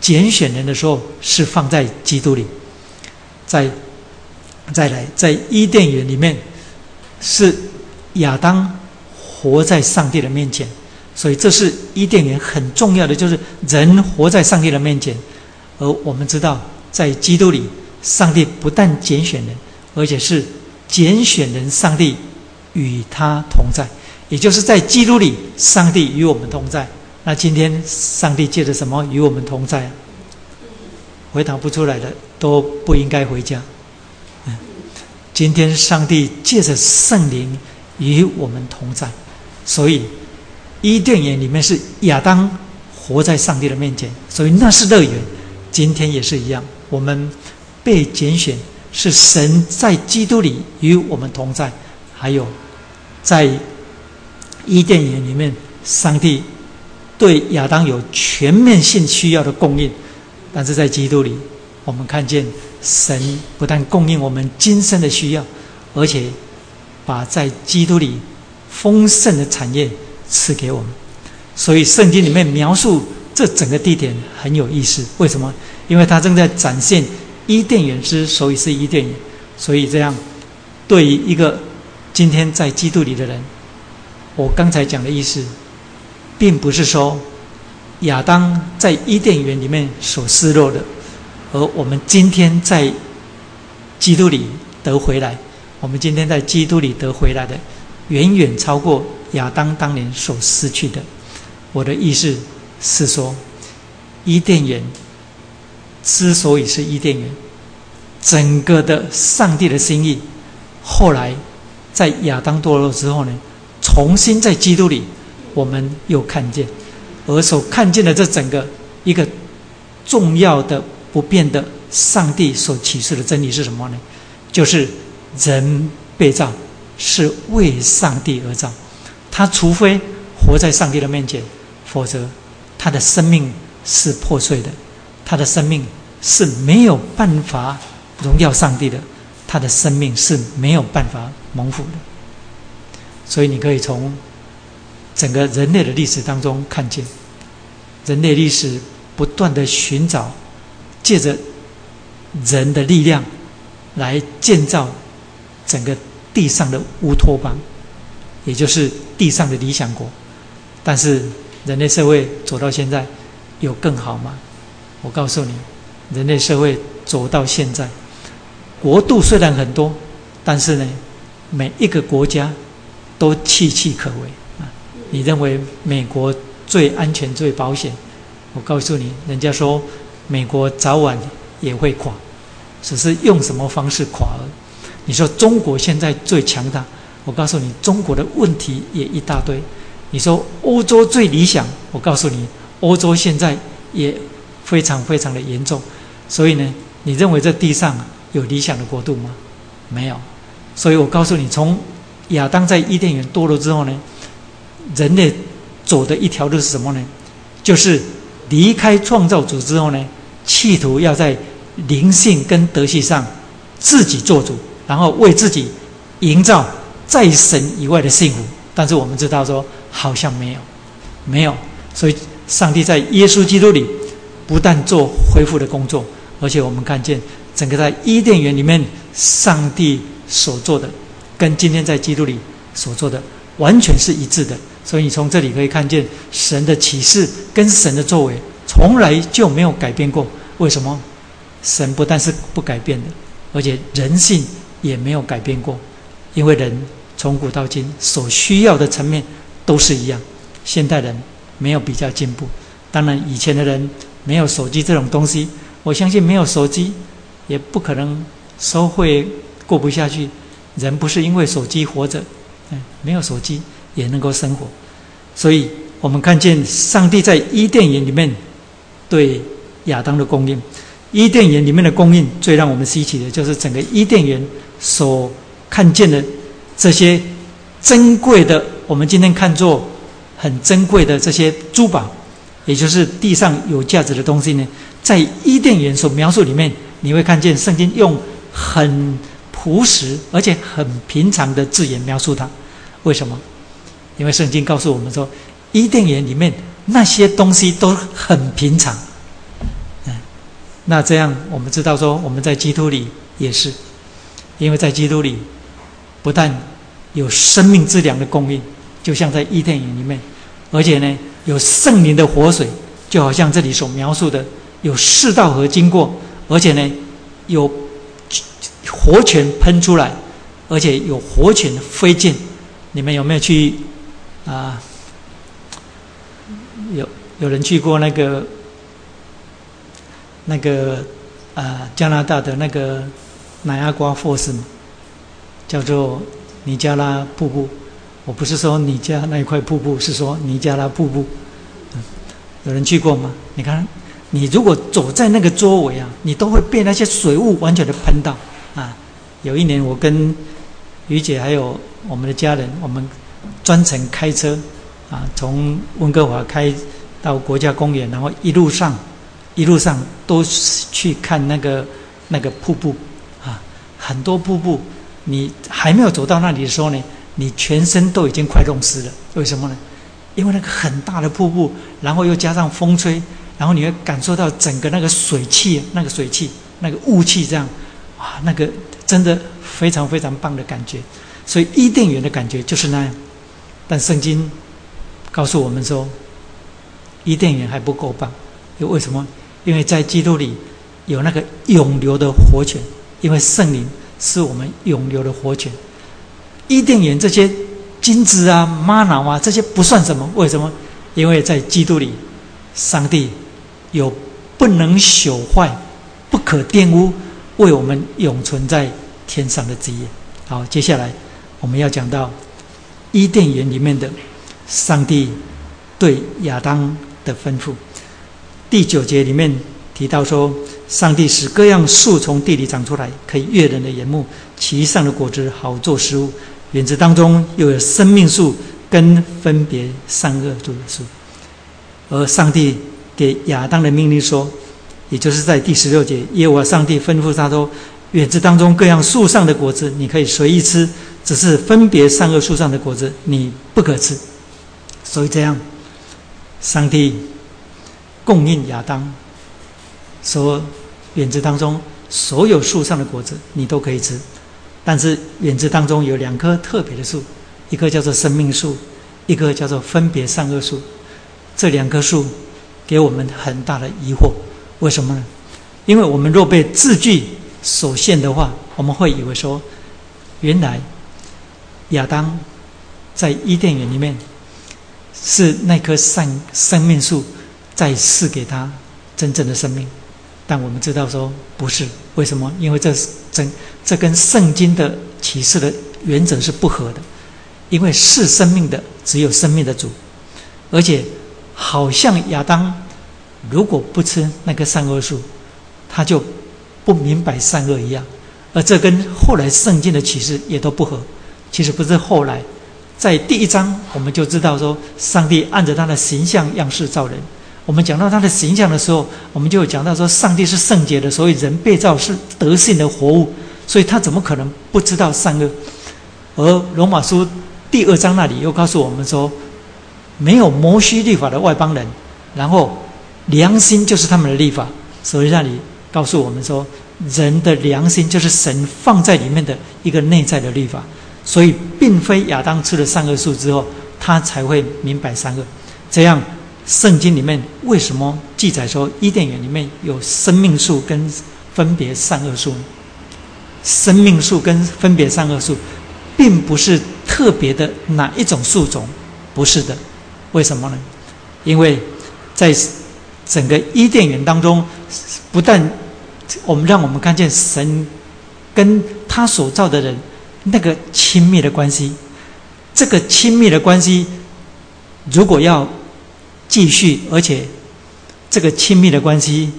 拣选人的时候，是放在基督里，在再来在伊甸园里面，是亚当活在上帝的面前，所以这是伊甸园很重要的，就是人活在上帝的面前。而我们知道，在基督里，上帝不但拣选人，而且是拣选人，上帝与他同在，也就是在基督里，上帝与我们同在。那今天上帝借着什么与我们同在？回答不出来的都不应该回家。嗯，今天上帝借着圣灵与我们同在，所以伊甸园里面是亚当活在上帝的面前，所以那是乐园。今天也是一样，我们被拣选是神在基督里与我们同在，还有在伊甸园里面，上帝。对亚当有全面性需要的供应，但是在基督里，我们看见神不但供应我们今生的需要，而且把在基督里丰盛的产业赐给我们。所以圣经里面描述这整个地点很有意思。为什么？因为它正在展现伊甸园之所以是伊甸园。所以这样，对于一个今天在基督里的人，我刚才讲的意思。并不是说亚当在伊甸园里面所失落的，而我们今天在基督里得回来，我们今天在基督里得回来的，远远超过亚当当年所失去的。我的意思是说，伊甸园之所以是伊甸园，整个的上帝的心意，后来在亚当堕落之后呢，重新在基督里。我们又看见，而所看见的这整个一个重要的不变的上帝所启示的真理是什么呢？就是人被造是为上帝而造，他除非活在上帝的面前，否则他的生命是破碎的，他的生命是没有办法荣耀上帝的，他的生命是没有办法蒙福的。所以你可以从。整个人类的历史当中，看见人类历史不断的寻找，借着人的力量来建造整个地上的乌托邦，也就是地上的理想国。但是人类社会走到现在，有更好吗？我告诉你，人类社会走到现在，国度虽然很多，但是呢，每一个国家都岌岌可危啊。你认为美国最安全、最保险？我告诉你，人家说美国早晚也会垮，只是用什么方式垮了。你说中国现在最强大，我告诉你，中国的问题也一大堆。你说欧洲最理想，我告诉你，欧洲现在也非常非常的严重。所以呢，你认为这地上有理想的国度吗？没有。所以我告诉你，从亚当在伊甸园堕落之后呢，人类走的一条路是什么呢？就是离开创造主之后呢，企图要在灵性跟德性上自己做主，然后为自己营造在神以外的幸福。但是我们知道说，好像没有，没有。所以上帝在耶稣基督里不但做恢复的工作，而且我们看见整个在伊甸园里面，上帝所做的跟今天在基督里所做的完全是一致的。所以你从这里可以看见神的启示跟神的作为从来就没有改变过。为什么？神不但是不改变的，而且人性也没有改变过。因为人从古到今所需要的层面都是一样。现代人没有比较进步。当然，以前的人没有手机这种东西，我相信没有手机也不可能收会过不下去。人不是因为手机活着，嗯，没有手机。也能够生活，所以我们看见上帝在伊甸园里面对亚当的供应。伊甸园里面的供应最让我们稀奇的就是整个伊甸园所看见的这些珍贵的，我们今天看作很珍贵的这些珠宝，也就是地上有价值的东西呢，在伊甸园所描述里面，你会看见圣经用很朴实而且很平常的字眼描述它。为什么？因为圣经告诉我们说，伊甸园里面那些东西都很平常，嗯，那这样我们知道说，我们在基督里也是，因为在基督里，不但有生命之粮的供应，就像在伊甸园里面，而且呢，有圣灵的活水，就好像这里所描述的，有四道河经过，而且呢，有活泉喷出来，而且有活泉飞溅，你们有没有去？啊，有有人去过那个那个啊加拿大的那个南亚瓜 Falls 吗？叫做尼加拉瀑布。我不是说你家那一块瀑布，是说尼加拉瀑布。嗯有人去过吗？你看，你如果走在那个周围啊，你都会被那些水雾完全的喷到啊。有一年，我跟于姐还有我们的家人，我们。专程开车，啊，从温哥华开到国家公园，然后一路上，一路上都去看那个那个瀑布，啊，很多瀑布，你还没有走到那里的时候呢，你全身都已经快冻湿了。为什么呢？因为那个很大的瀑布，然后又加上风吹，然后你会感受到整个那个水汽，那个水汽，那个雾气，这样，啊，那个真的非常非常棒的感觉。所以伊甸园的感觉就是那样。但圣经告诉我们说，伊甸园还不够棒，又为什么？因为在基督里有那个永流的活泉，因为圣灵是我们永流的活泉。伊甸园这些金子啊、玛瑙啊这些不算什么，为什么？因为在基督里，上帝有不能朽坏、不可玷污，为我们永存在天上的基业。好，接下来我们要讲到。伊甸园里面的上帝对亚当的吩咐，第九节里面提到说，上帝使各样树从地里长出来，可以悦人的眼目，其上的果子好做食物。园子当中又有生命树跟分别善恶树的树。而上帝给亚当的命令说，也就是在第十六节，耶和华上帝吩咐他说：园子当中各样树上的果子，你可以随意吃。只是分别善恶树上的果子，你不可吃。所以这样，上帝供应亚当，说园子当中所有树上的果子你都可以吃，但是园子当中有两棵特别的树，一棵叫做生命树，一棵叫做分别善恶树。这两棵树给我们很大的疑惑，为什么呢？因为我们若被字句所限的话，我们会以为说，原来。亚当在伊甸园里面，是那棵善生命树在赐给他真正的生命，但我们知道说不是，为什么？因为这是真，这跟圣经的启示的原则是不合的。因为是生命的只有生命的主，而且好像亚当如果不吃那棵善恶树，他就不明白善恶一样，而这跟后来圣经的启示也都不合。其实不是后来，在第一章我们就知道说，上帝按着他的形象样式造人。我们讲到他的形象的时候，我们就讲到说，上帝是圣洁的，所以人被造是德性的活物，所以他怎么可能不知道善恶？而罗马书第二章那里又告诉我们说，没有摩西律法的外邦人，然后良心就是他们的律法，所以那里告诉我们说，人的良心就是神放在里面的一个内在的律法，所以并非亚当吃了善恶树之后，他才会明白善恶，这样。圣经里面为什么记载说伊甸园里面有生命树跟分别善恶树？生命树跟分别善恶树，并不是特别的哪一种树种，不是的。为什么呢？因为在整个伊甸园当中，不但我们让我们看见神跟他所造的人那个亲密的关系，这个亲密的关系，如果要。继续，而且这个亲密的关系，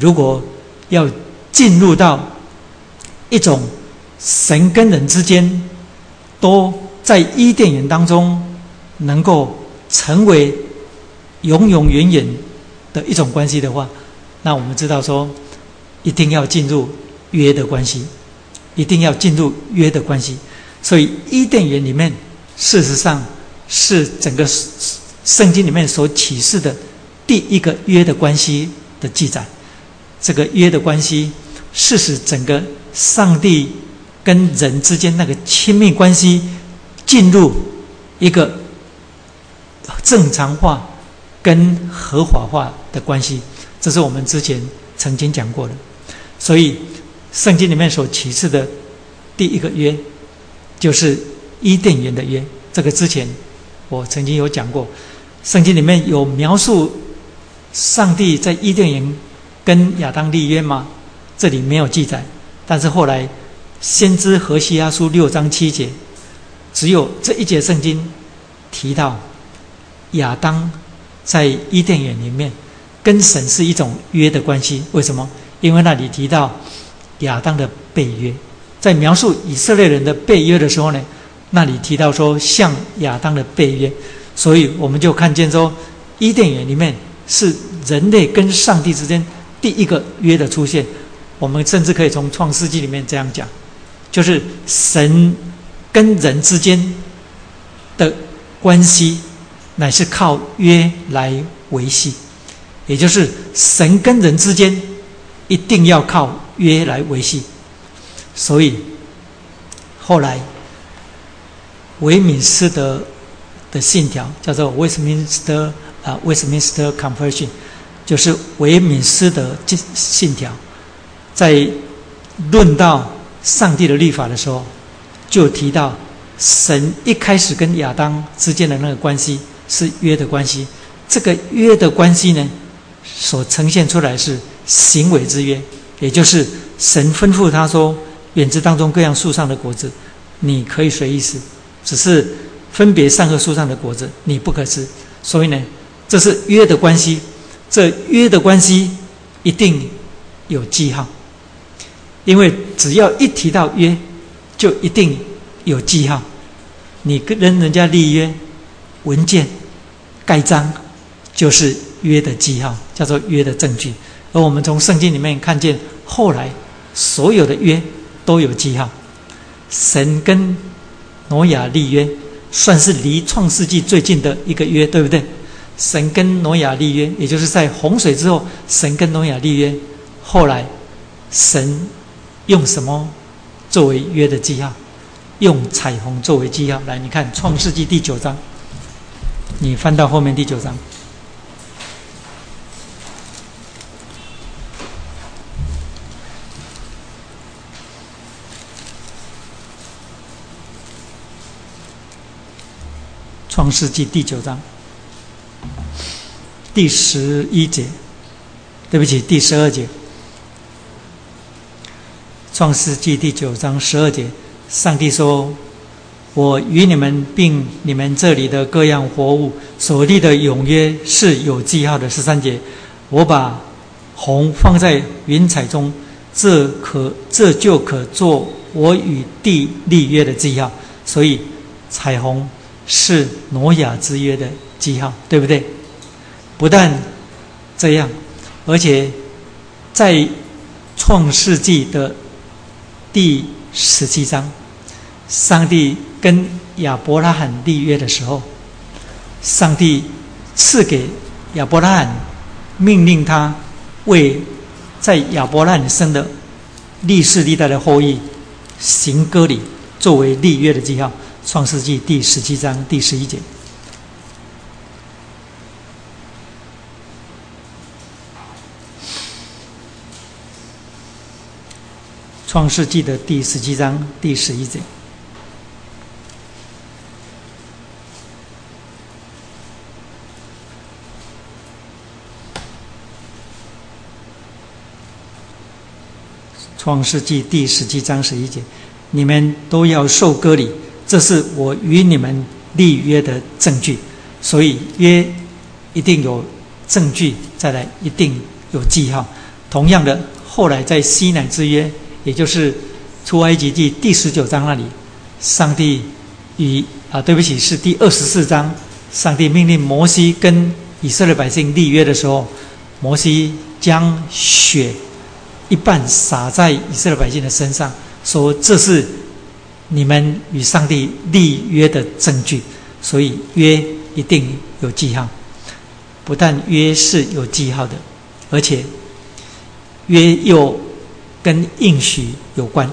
如果要进入到一种神跟人之间都在伊甸园当中能够成为永永远远的一种关系的话，那我们知道说，一定要进入约的关系，一定要进入约的关系。所以伊甸园里面，事实上是整个。圣经里面所启示的第一个约的关系的记载，这个约的关系是使整个上帝跟人之间那个亲密关系进入一个正常化跟合法化的关系。这是我们之前曾经讲过的。所以圣经里面所启示的第一个约，就是伊甸园的约。这个之前我曾经有讲过。圣经里面有描述上帝在伊甸园跟亚当立约吗？这里没有记载。但是后来先知何西阿书六章七节，只有这一节圣经提到亚当在伊甸园里面跟神是一种约的关系。为什么？因为那里提到亚当的背约，在描述以色列人的背约的时候呢，那里提到说像亚当的背约。所以我们就看见说，伊甸园里面是人类跟上帝之间第一个约的出现。我们甚至可以从创世纪里面这样讲，就是神跟人之间的关系乃是靠约来维系，也就是神跟人之间一定要靠约来维系。所以后来维敏斯德。的信条叫做 Westminster 啊，Westminster Confession，就是维敏斯德信信条，在论到上帝的律法的时候，就提到神一开始跟亚当之间的那个关系是约的关系，这个约的关系呢，所呈现出来是行为之约，也就是神吩咐他说：“园子当中各样树上的果子，你可以随意吃，只是。”分别善恶树上的果子，你不可吃。所以呢，这是约的关系。这约的关系一定有记号，因为只要一提到约，就一定有记号。你跟人家立约文件盖章，就是约的记号，叫做约的证据。而我们从圣经里面看见，后来所有的约都有记号。神跟挪亚立约。算是离创世纪最近的一个约，对不对？神跟挪亚立约，也就是在洪水之后，神跟挪亚立约。后来，神用什么作为约的记号？用彩虹作为记号。来，你看创世纪第九章，你翻到后面第九章。创世纪第九章第十一节，对不起，第十二节。创世纪第九章十二节，上帝说：“我与你们并你们这里的各样活物所立的永约是有记号的。”十三节，我把红放在云彩中，这可这就可做我与地立约的记号。所以，彩虹是挪亚之约的记号，对不对？不但这样，而且在创世纪的第十七章，上帝跟亚伯拉罕立约的时候，上帝赐给亚伯拉罕命令他为在亚伯拉罕生的历世历代的后裔行割礼。作为立约的记号，《创世纪》第十七章第十一节，《创世纪》的第十七章第十一节，《创世纪》第十七章十一节。你们都要受割礼，这是我与你们立约的证据。所以约一定有证据，再来一定有记号。同样的，后来在西乃之约，也就是出埃及记第十九章那里，上帝与啊，对不起，是第二十四章，上帝命令摩西跟以色列百姓立约的时候，摩西将血一半洒在以色列百姓的身上。说这是你们与上帝立约的证据，所以约一定有记号。不但约是有记号的，而且约又跟应许有关。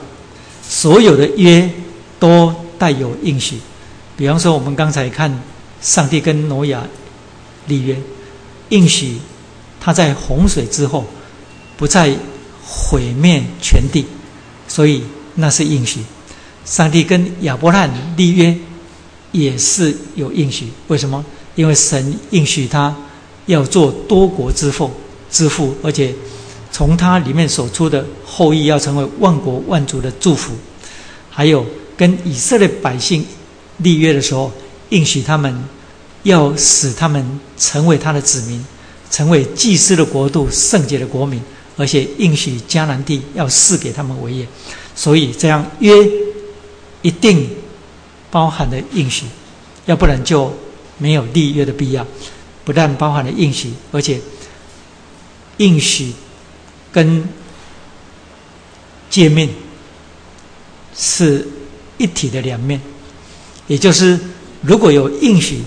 所有的约都带有应许。比方说，我们刚才看上帝跟挪亚立约，应许他在洪水之后不再毁灭全地，所以。那是应许，上帝跟亚伯拉罕立约也是有应许。为什么？因为神应许他要做多国之父，之父，而且从他里面所出的后裔要成为万国万族的祝福。还有跟以色列百姓立约的时候，应许他们要使他们成为他的子民，成为祭司的国度、圣洁的国民，而且应许迦南地要赐给他们为业。所以这样约一定包含了应许，要不然就没有立约的必要。不但包含了应许，而且应许跟界面是一体的两面。也就是，如果有应许，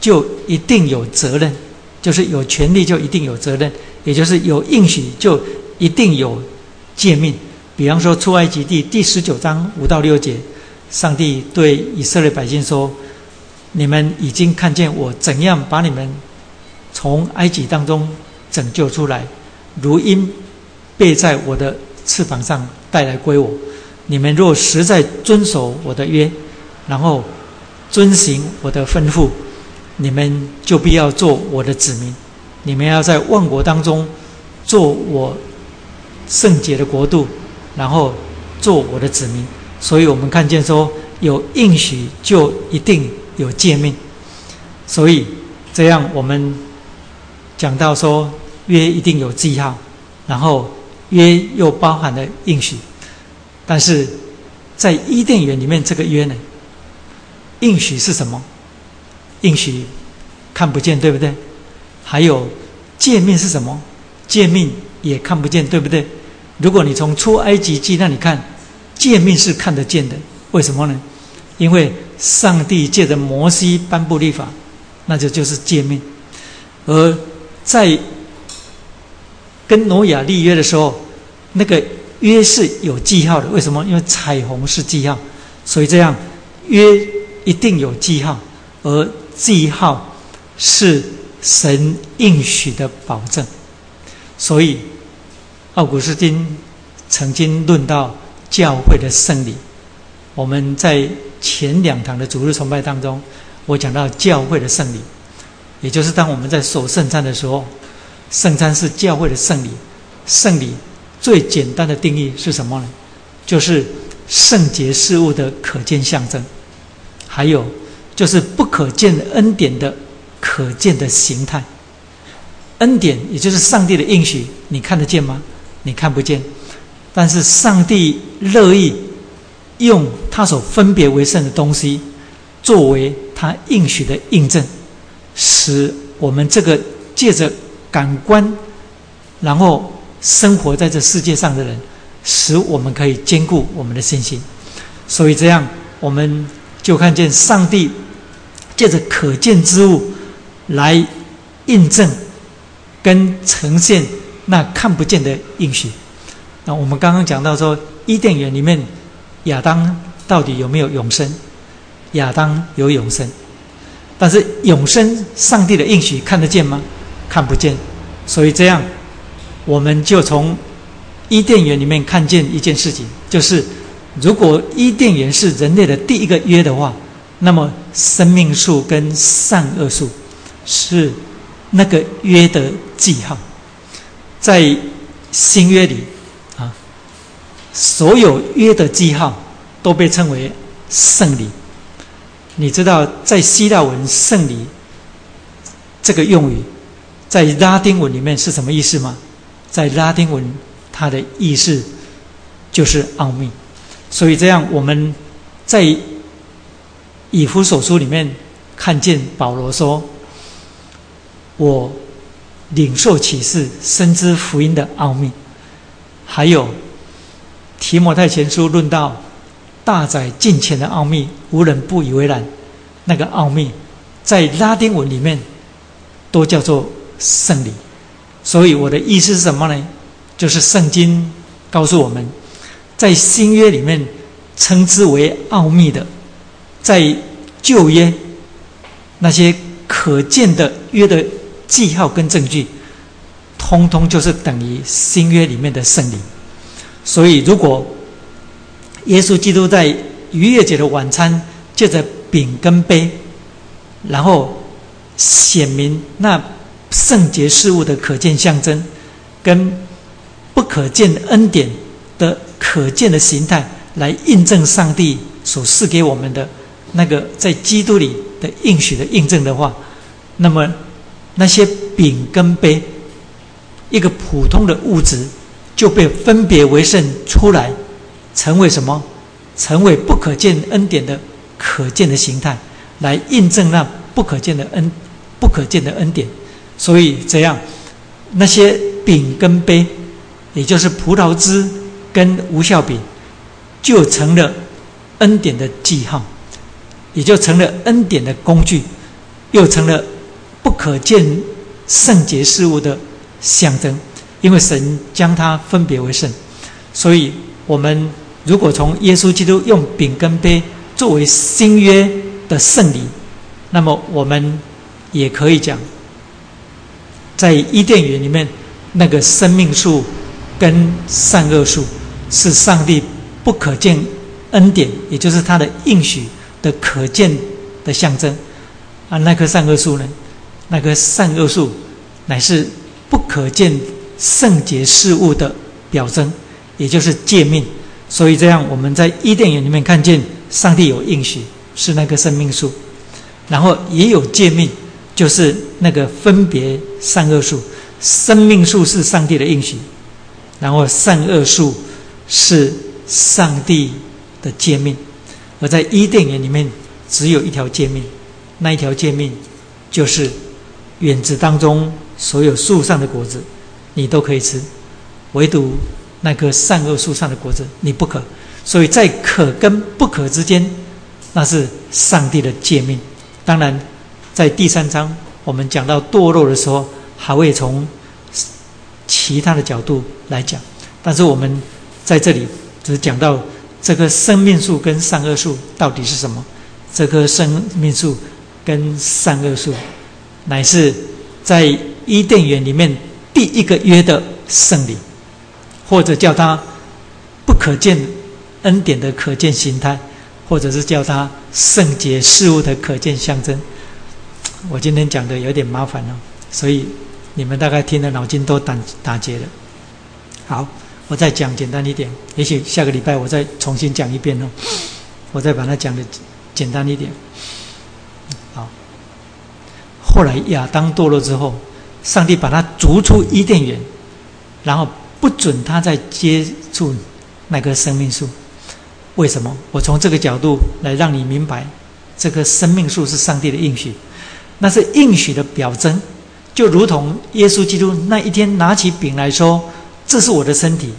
就一定有责任；就是有权利，就一定有责任；也就是有应许，就一定有界面。比方说，出埃及记第十九章五到六节，上帝对以色列百姓说：“你们已经看见我怎样把你们从埃及当中拯救出来，如因背在我的翅膀上带来归我。你们若实在遵守我的约，然后遵行我的吩咐，你们就必要做我的子民。你们要在万国当中做我圣洁的国度。”然后做我的子民，所以我们看见说有应许就一定有诫命，所以这样我们讲到说约一定有记号，然后约又包含了应许，但是在伊甸园里面这个约呢，应许是什么？应许看不见，对不对？还有诫命是什么？诫命也看不见，对不对？如果你从出埃及记那里看，诫命是看得见的。为什么呢？因为上帝借着摩西颁布律法，那就就是诫命。而在跟挪亚立约的时候，那个约是有记号的。为什么？因为彩虹是记号，所以这样约一定有记号，而记号是神应许的保证。所以。奥古斯丁曾经论到教会的圣礼。我们在前两堂的主日崇拜当中，我讲到教会的圣礼，也就是当我们在守圣餐的时候，圣餐是教会的圣礼。圣礼最简单的定义是什么呢？就是圣洁事物的可见象征，还有就是不可见恩典的可见的形态。恩典也就是上帝的应许，你看得见吗？你看不见，但是上帝乐意用他所分别为圣的东西，作为他应许的印证，使我们这个借着感官，然后生活在这世界上的人，使我们可以兼顾我们的信心。所以这样，我们就看见上帝借着可见之物来印证跟呈现那看不见的应许。那我们刚刚讲到说，伊甸园里面亚当到底有没有永生？亚当有永生，但是永生上帝的应许看得见吗？看不见。所以这样，我们就从伊甸园里面看见一件事情，就是如果伊甸园是人类的第一个约的话，那么生命树跟善恶树是那个约的记号，在新约里啊。所有约的记号都被称为圣礼。你知道，在希腊文“圣礼”这个用语，在拉丁文里面是什么意思吗？在拉丁文，它的意思就是奥秘。所以这样，我们在以弗所书里面看见保罗说：“我领受启示，深知福音的奥秘。”还有。提摩太前书论到大宰近前的奥秘，无人不以为然。那个奥秘在拉丁文里面都叫做圣礼。所以我的意思是什么呢？就是圣经告诉我们，在新约里面称之为奥秘的，在旧约那些可见的约的记号跟证据，通通就是等于新约里面的圣礼。所以，如果耶稣基督在逾越节的晚餐，借着饼跟杯，然后显明那圣洁事物的可见象征，跟不可见的恩典的可见的形态，来印证上帝所赐给我们的那个在基督里的应许的印证的话，那么那些饼跟杯，一个普通的物质。就被分别为圣出来，成为什么？成为不可见恩典的可见的形态，来印证那不可见的恩、不可见的恩典。所以这样，那些饼跟杯，也就是葡萄汁跟无效饼，就成了恩典的记号，也就成了恩典的工具，又成了不可见圣洁事物的象征。因为神将它分别为圣，所以我们如果从耶稣基督用饼跟杯作为新约的圣礼，那么我们也可以讲，在伊甸园里面那个生命树跟善恶树是上帝不可见恩典，也就是他的应许的可见的象征。啊，那棵善恶树呢？那棵善恶树乃是不可见。圣洁事物的表征，也就是诫命。所以这样，我们在伊甸园里面看见上帝有应许，是那个生命树；然后也有诫命，就是那个分别善恶树。生命树是上帝的应许，然后善恶树是上帝的诫命。而在伊甸园里面，只有一条诫命，那一条诫命就是园子当中所有树上的果子。你都可以吃，唯独那棵善恶树上的果子你不可。所以在可跟不可之间，那是上帝的诫命。当然，在第三章我们讲到堕落的时候，还会从其他的角度来讲。但是我们在这里只讲到这棵生命树跟善恶树到底是什么。这棵生命树跟善恶树，乃是在伊甸园里面。第一个约的圣礼，或者叫它不可见恩典的可见形态，或者是叫它圣洁事物的可见象征。我今天讲的有点麻烦了，所以你们大概听的脑筋都打打结了。好，我再讲简单一点，也许下个礼拜我再重新讲一遍哦。我再把它讲的简单一点。好，后来亚当堕落之后。上帝把他逐出伊甸园，然后不准他再接触那棵生命树。为什么？我从这个角度来让你明白，这棵生命树是上帝的应许，那是应许的表征，就如同耶稣基督那一天拿起饼来说：“这是我的身体，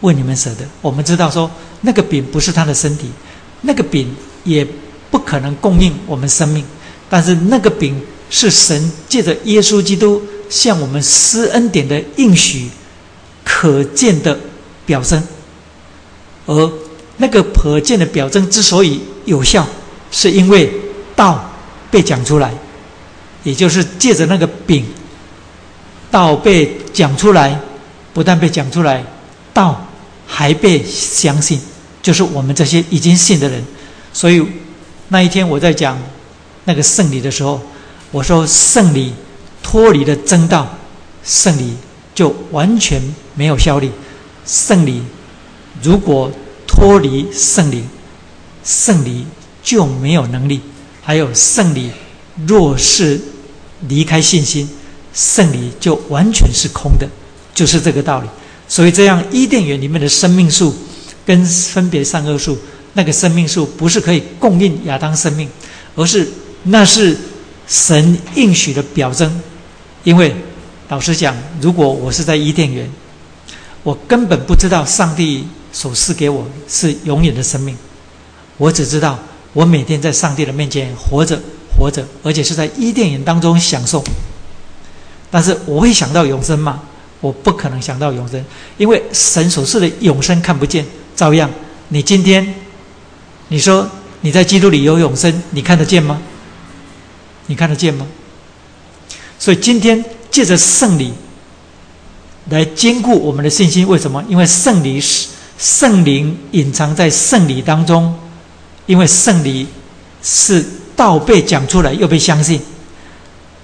为你们舍的。”我们知道说，那个饼不是他的身体，那个饼也不可能供应我们生命，但是那个饼是神借着耶稣基督向我们施恩典的应许，可见的表征，而。那个可见的表征之所以有效，是因为道被讲出来，也就是借着那个饼，道被讲出来，不但被讲出来，道还被相信，就是我们这些已经信的人。所以那一天我在讲那个圣礼的时候，我说圣礼脱离了真道，圣礼就完全没有效力。圣礼如果脱离圣灵，圣灵就没有能力；还有圣礼，若是离开信心，圣礼就完全是空的，就是这个道理。所以，这样伊甸园里面的生命树跟分别善恶树，那个生命树不是可以供应亚当生命，而是那是神应许的表征。因为老实讲，如果我是在伊甸园，我根本不知道上帝。所赐给我是永远的生命，我只知道我每天在上帝的面前活着，活着，而且是在伊甸园当中享受。但是我会想到永生吗？我不可能想到永生，因为神所赐的永生看不见。照样，你今天你说你在基督里有永生，你看得见吗？你看得见吗？所以今天借着圣礼来兼顾我们的信心，为什么？因为圣礼是。圣灵隐藏在圣礼当中，因为圣礼是道被讲出来又被相信。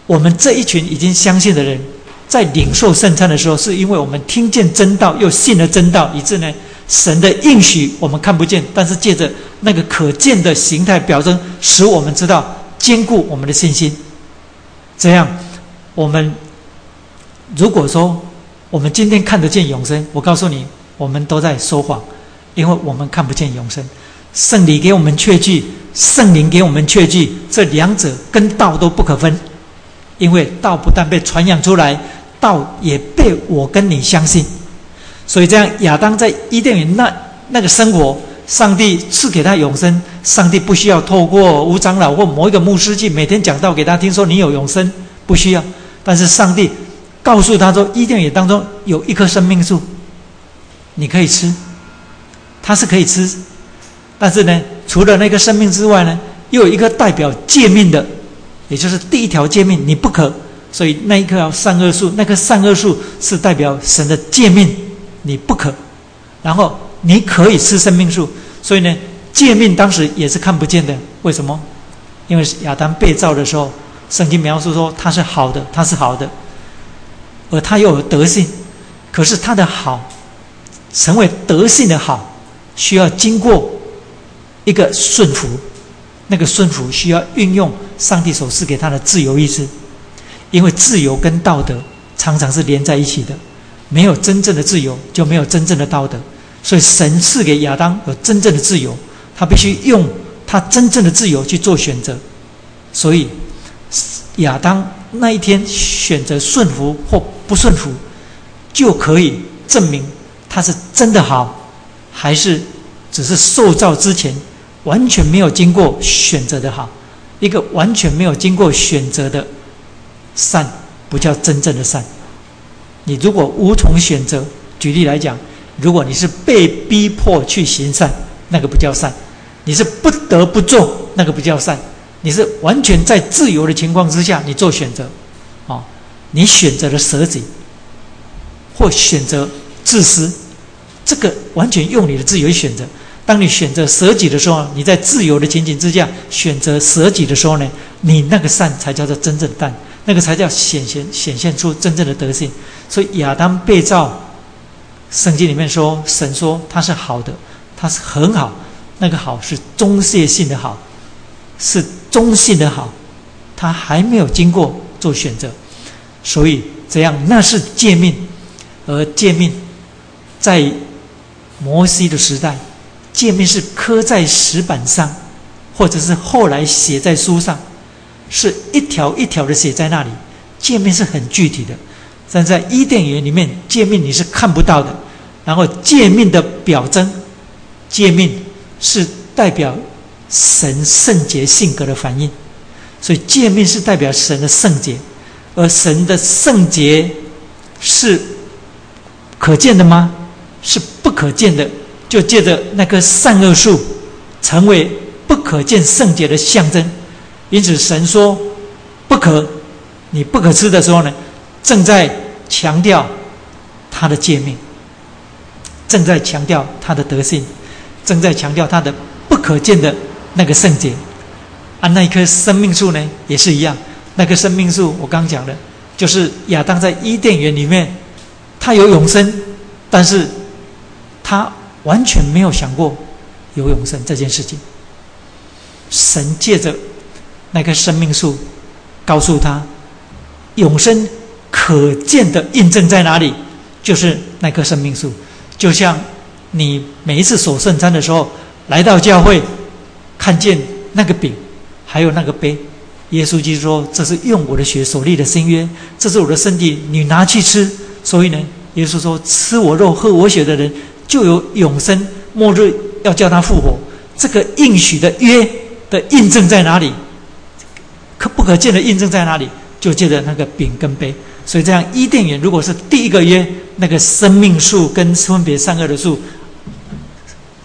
我们这一群已经相信的人，在领受圣餐的时候，是因为我们听见真道又信了真道，以致呢，神的应许我们看不见，但是借着那个可见的形态表征，使我们知道坚固我们的信心。这样，我们如果说我们今天看得见永生，我告诉你。我们都在说谎，因为我们看不见永生。圣礼给我们确据，圣灵给我们确据，这两者跟道都不可分。因为道不但被传扬出来，道也被我跟你相信。所以这样，亚当在伊甸园那那个生活，上帝赐给他永生。上帝不需要透过吴长老或某一个牧师去每天讲道给他听，说你有永生，不需要。但是上帝告诉他说，伊甸园当中有一棵生命树。你可以吃，它是可以吃，但是呢，除了那个生命之外呢，又有一个代表诫命的，也就是第一条诫命，你不可。所以那一棵善恶树，那棵善恶树是代表神的诫命，你不可。然后你可以吃生命树，所以呢，诫命当时也是看不见的。为什么？因为亚当被造的时候，圣经描述说他是好的，他是好的，而他又有德性，可是他的好。成为德性的好，需要经过一个顺服，那个顺服需要运用上帝所赐给他的自由意志，因为自由跟道德常常是连在一起的，没有真正的自由就没有真正的道德，所以神赐给亚当有真正的自由，他必须用他真正的自由去做选择，所以亚当那一天选择顺服或不顺服，就可以证明。他是真的好，还是只是受造之前完全没有经过选择的好？一个完全没有经过选择的善，不叫真正的善。你如果无从选择，举例来讲，如果你是被逼迫去行善，那个不叫善；你是不得不做，那个不叫善；你是完全在自由的情况之下，你做选择，啊，你选择了舍己，或选择自私。这个完全用你的自由选择。当你选择舍己的时候，你在自由的情景之下选择舍己的时候呢，你那个善才叫做真正的善，那个才叫显现显现出真正的德性。所以亚当被造，圣经里面说，神说他是好的，他是很好，那个好是中谢性的好，是中性的好，他还没有经过做选择，所以这样那是诫命。而诫命在摩西的时代，诫命是刻在石板上，或者是后来写在书上，是一条一条的写在那里。诫命是很具体的，但在伊甸园里面，诫命你是看不到的。然后诫命的表征，诫命是代表神圣洁性格的反应，所以诫命是代表神的圣洁。而神的圣洁是可见的吗？是不可见的。就借着那棵善恶树，成为不可见圣洁的象征。因此，神说不可，你不可吃的时候呢，正在强调他的诫命，正在强调他的德性，正在强调他的不可见的那个圣洁。啊，那一棵生命树呢，也是一样。那棵生命树，我刚讲的，就是亚当在伊甸园里面，他有永生，但是他完全没有想过有永生这件事情。神借着那棵生命树，告诉他，永生可见的印证在哪里？就是那棵生命树。就像你每一次守圣餐的时候，来到教会，看见那个饼，还有那个杯。耶稣基督说：“这是用我的血所立的新约，这是我的身体，你拿去吃。所以呢，耶稣说：吃我肉、喝我血的人就有永生，末日要叫他复活。这个应许的约的印证在哪里？可不可见的印证在哪里？就借着那个饼跟杯。所以这样，伊甸园如果是第一个约，那个生命树跟分别善恶的树，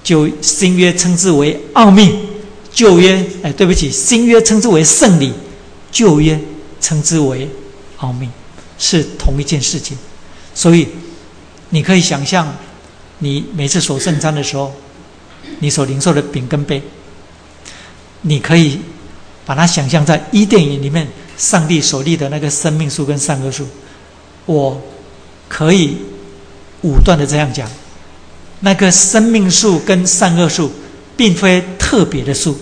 就新约称之为奥秘。”旧约，哎，对不起，新约称之为圣礼，旧约称之为奥秘，是同一件事情。所以，你可以想象，你每次所圣餐的时候，你所领受的饼跟杯，你可以把它想象在伊甸园里面，上帝所立的那个生命树跟善恶树。我可以武断的这样讲，那个生命树跟善恶树，并非特别的树。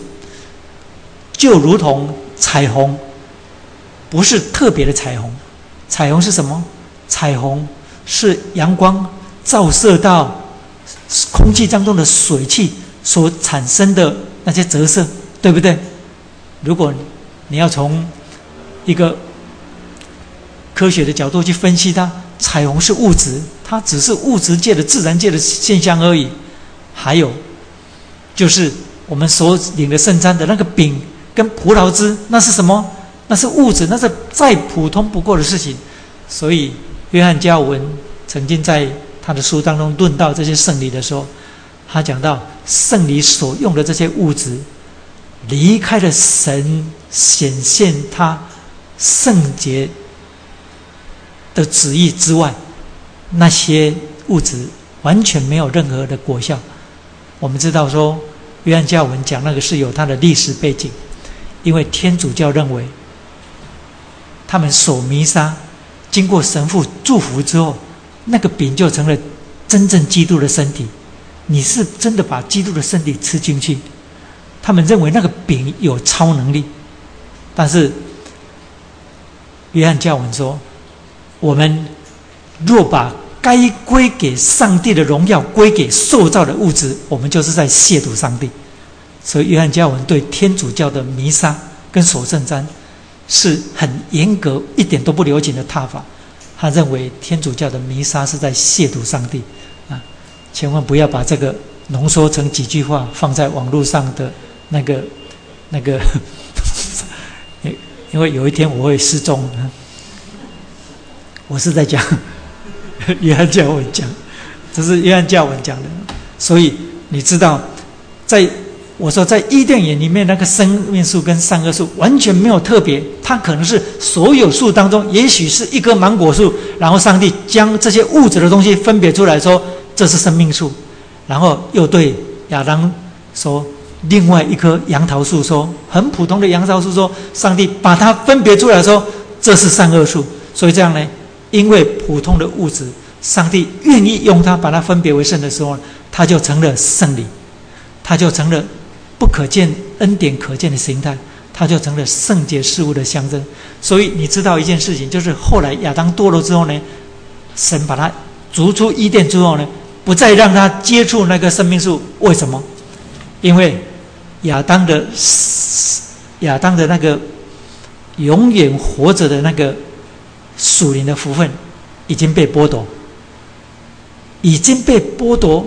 就如同彩虹，不是特别的彩虹。彩虹是什么？彩虹是阳光照射到空气当中的水汽所产生的那些折射，对不对？如果你要从一个科学的角度去分析它，彩虹是物质，它只是物质界的自然界的现象而已。还有，就是我们所领的圣餐的那个饼。跟葡萄汁那是什么？那是物质，那是再普通不过的事情。所以，约翰加文曾经在他的书当中论到这些圣礼的时候，他讲到圣礼所用的这些物质，离开了神显现他圣洁的旨意之外，那些物质完全没有任何的果效。我们知道说，约翰加文讲那个是有他的历史背景。因为天主教认为，他们守弥撒，经过神父祝福之后，那个饼就成了真正基督的身体。你是真的把基督的身体吃进去。他们认为那个饼有超能力，但是约翰教文说，我们若把该归给上帝的荣耀归给塑造的物质，我们就是在亵渎上帝。所以，约翰加文对天主教的弥撒跟守圣餐是很严格、一点都不留情的踏法。他认为天主教的弥撒是在亵渎上帝啊！千万不要把这个浓缩成几句话放在网络上的那个、那个，(laughs) 因为有一天我会失踪。我是在讲 (laughs) 约翰教文讲，这是约翰教文讲的。所以你知道，在。我说，在伊甸园里面，那个生命树跟善恶树完全没有特别，它可能是所有树当中，也许是一棵芒果树，然后上帝将这些物质的东西分别出来说这是生命树，然后又对亚当说另外一棵杨桃树说很普通的杨桃树说上帝把它分别出来说这是善恶树，所以这样呢，因为普通的物质，上帝愿意用它把它分别为圣的时候，它就成了圣礼，它就成了。不可见恩典可见的形态，它就成了圣洁事物的象征。所以你知道一件事情，就是后来亚当堕落之后呢，神把它逐出伊甸之后呢，不再让他接触那个生命树。为什么？因为亚当的亚当的那个永远活着的那个属灵的福分已经被剥夺，已经被剥夺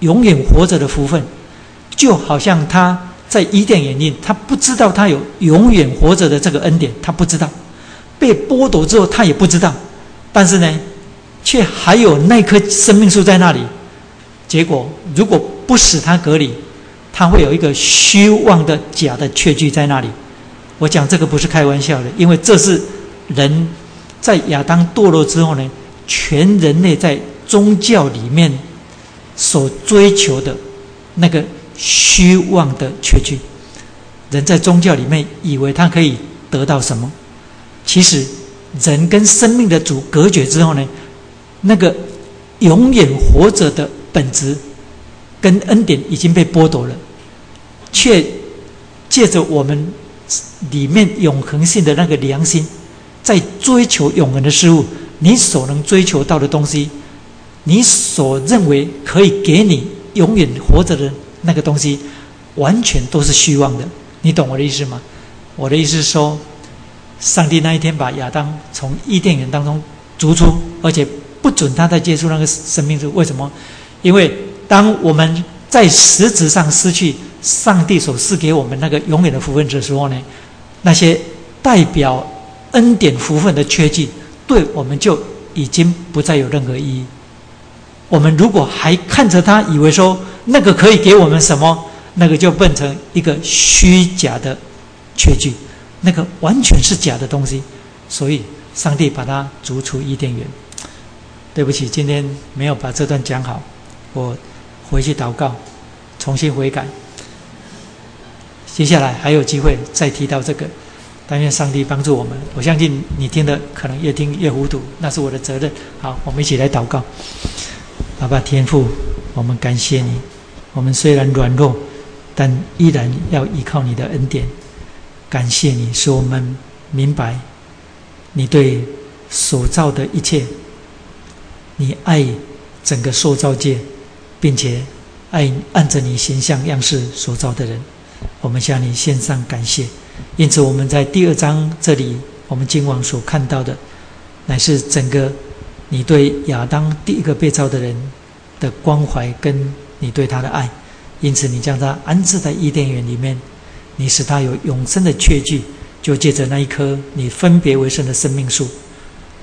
永远活着的福分，就好像他。在伊甸园里，他不知道他有永远活着的这个恩典，他不知道被剥夺之后，他也不知道。但是呢，却还有那棵生命树在那里。结果，如果不使他隔离，他会有一个虚妄的假的确据在那里。我讲这个不是开玩笑的，因为这是人在亚当堕落之后呢，全人类在宗教里面所追求的那个。虚妄的缺据，人在宗教里面以为他可以得到什么？其实，人跟生命的主隔绝之后呢，那个永远活着的本质跟恩典已经被剥夺了，却借着我们里面永恒性的那个良心，在追求永恒的事物。你所能追求到的东西，你所认为可以给你永远活着的。那个东西完全都是虚妄的，你懂我的意思吗？我的意思是说，上帝那一天把亚当从伊甸园当中逐出，而且不准他再接触那个生命树。为什么？因为当我们在实质上失去上帝所赐给我们那个永远的福分的时候呢，那些代表恩典福分的缺据，对我们就已经不再有任何意义。我们如果还看着他，以为说。那个可以给我们什么？那个就变成一个虚假的缺据，那个完全是假的东西。所以，上帝把它逐出伊甸园。对不起，今天没有把这段讲好，我回去祷告，重新悔改。接下来还有机会再提到这个，但愿上帝帮助我们。我相信你听的可能越听越糊涂，那是我的责任。好，我们一起来祷告。爸爸天父，我们感谢你。我们虽然软弱，但依然要依靠你的恩典。感谢你，使我们明白你对所造的一切，你爱整个塑造界，并且爱按着你形象样式所造的人。我们向你献上感谢。因此，我们在第二章这里，我们今晚所看到的，乃是整个你对亚当第一个被造的人的关怀跟。你对他的爱，因此你将他安置在伊甸园里面，你使他有永生的确据，就借着那一棵你分别为圣的生命树，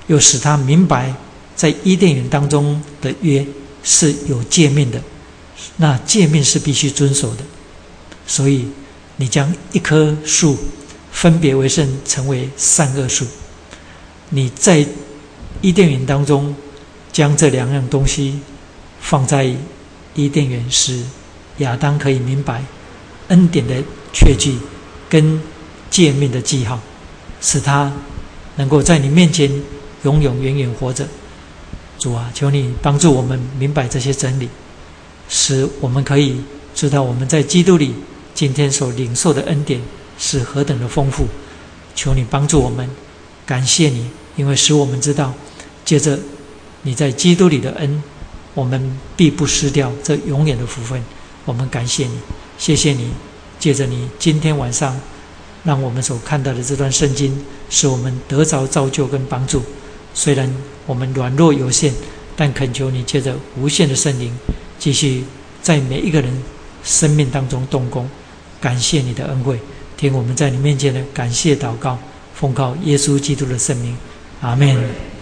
又使他明白在伊甸园当中的约是有诫命的，那诫命是必须遵守的。所以你将一棵树分别为圣，成为善恶树。你在伊甸园当中将这两样东西放在。伊甸园是亚当可以明白恩典的确据跟诫命的记号，使他能够在你面前永永远远活着。主啊，求你帮助我们明白这些真理，使我们可以知道我们在基督里今天所领受的恩典是何等的丰富。求你帮助我们，感谢你，因为使我们知道，接着你在基督里的恩。我们必不失掉这永远的福分。我们感谢你，谢谢你，借着你今天晚上，让我们所看到的这段圣经，使我们得着造就跟帮助。虽然我们软弱有限，但恳求你借着无限的圣灵，继续在每一个人生命当中动工。感谢你的恩惠，听我们在你面前的感谢祷告，奉靠耶稣基督的圣名，阿门。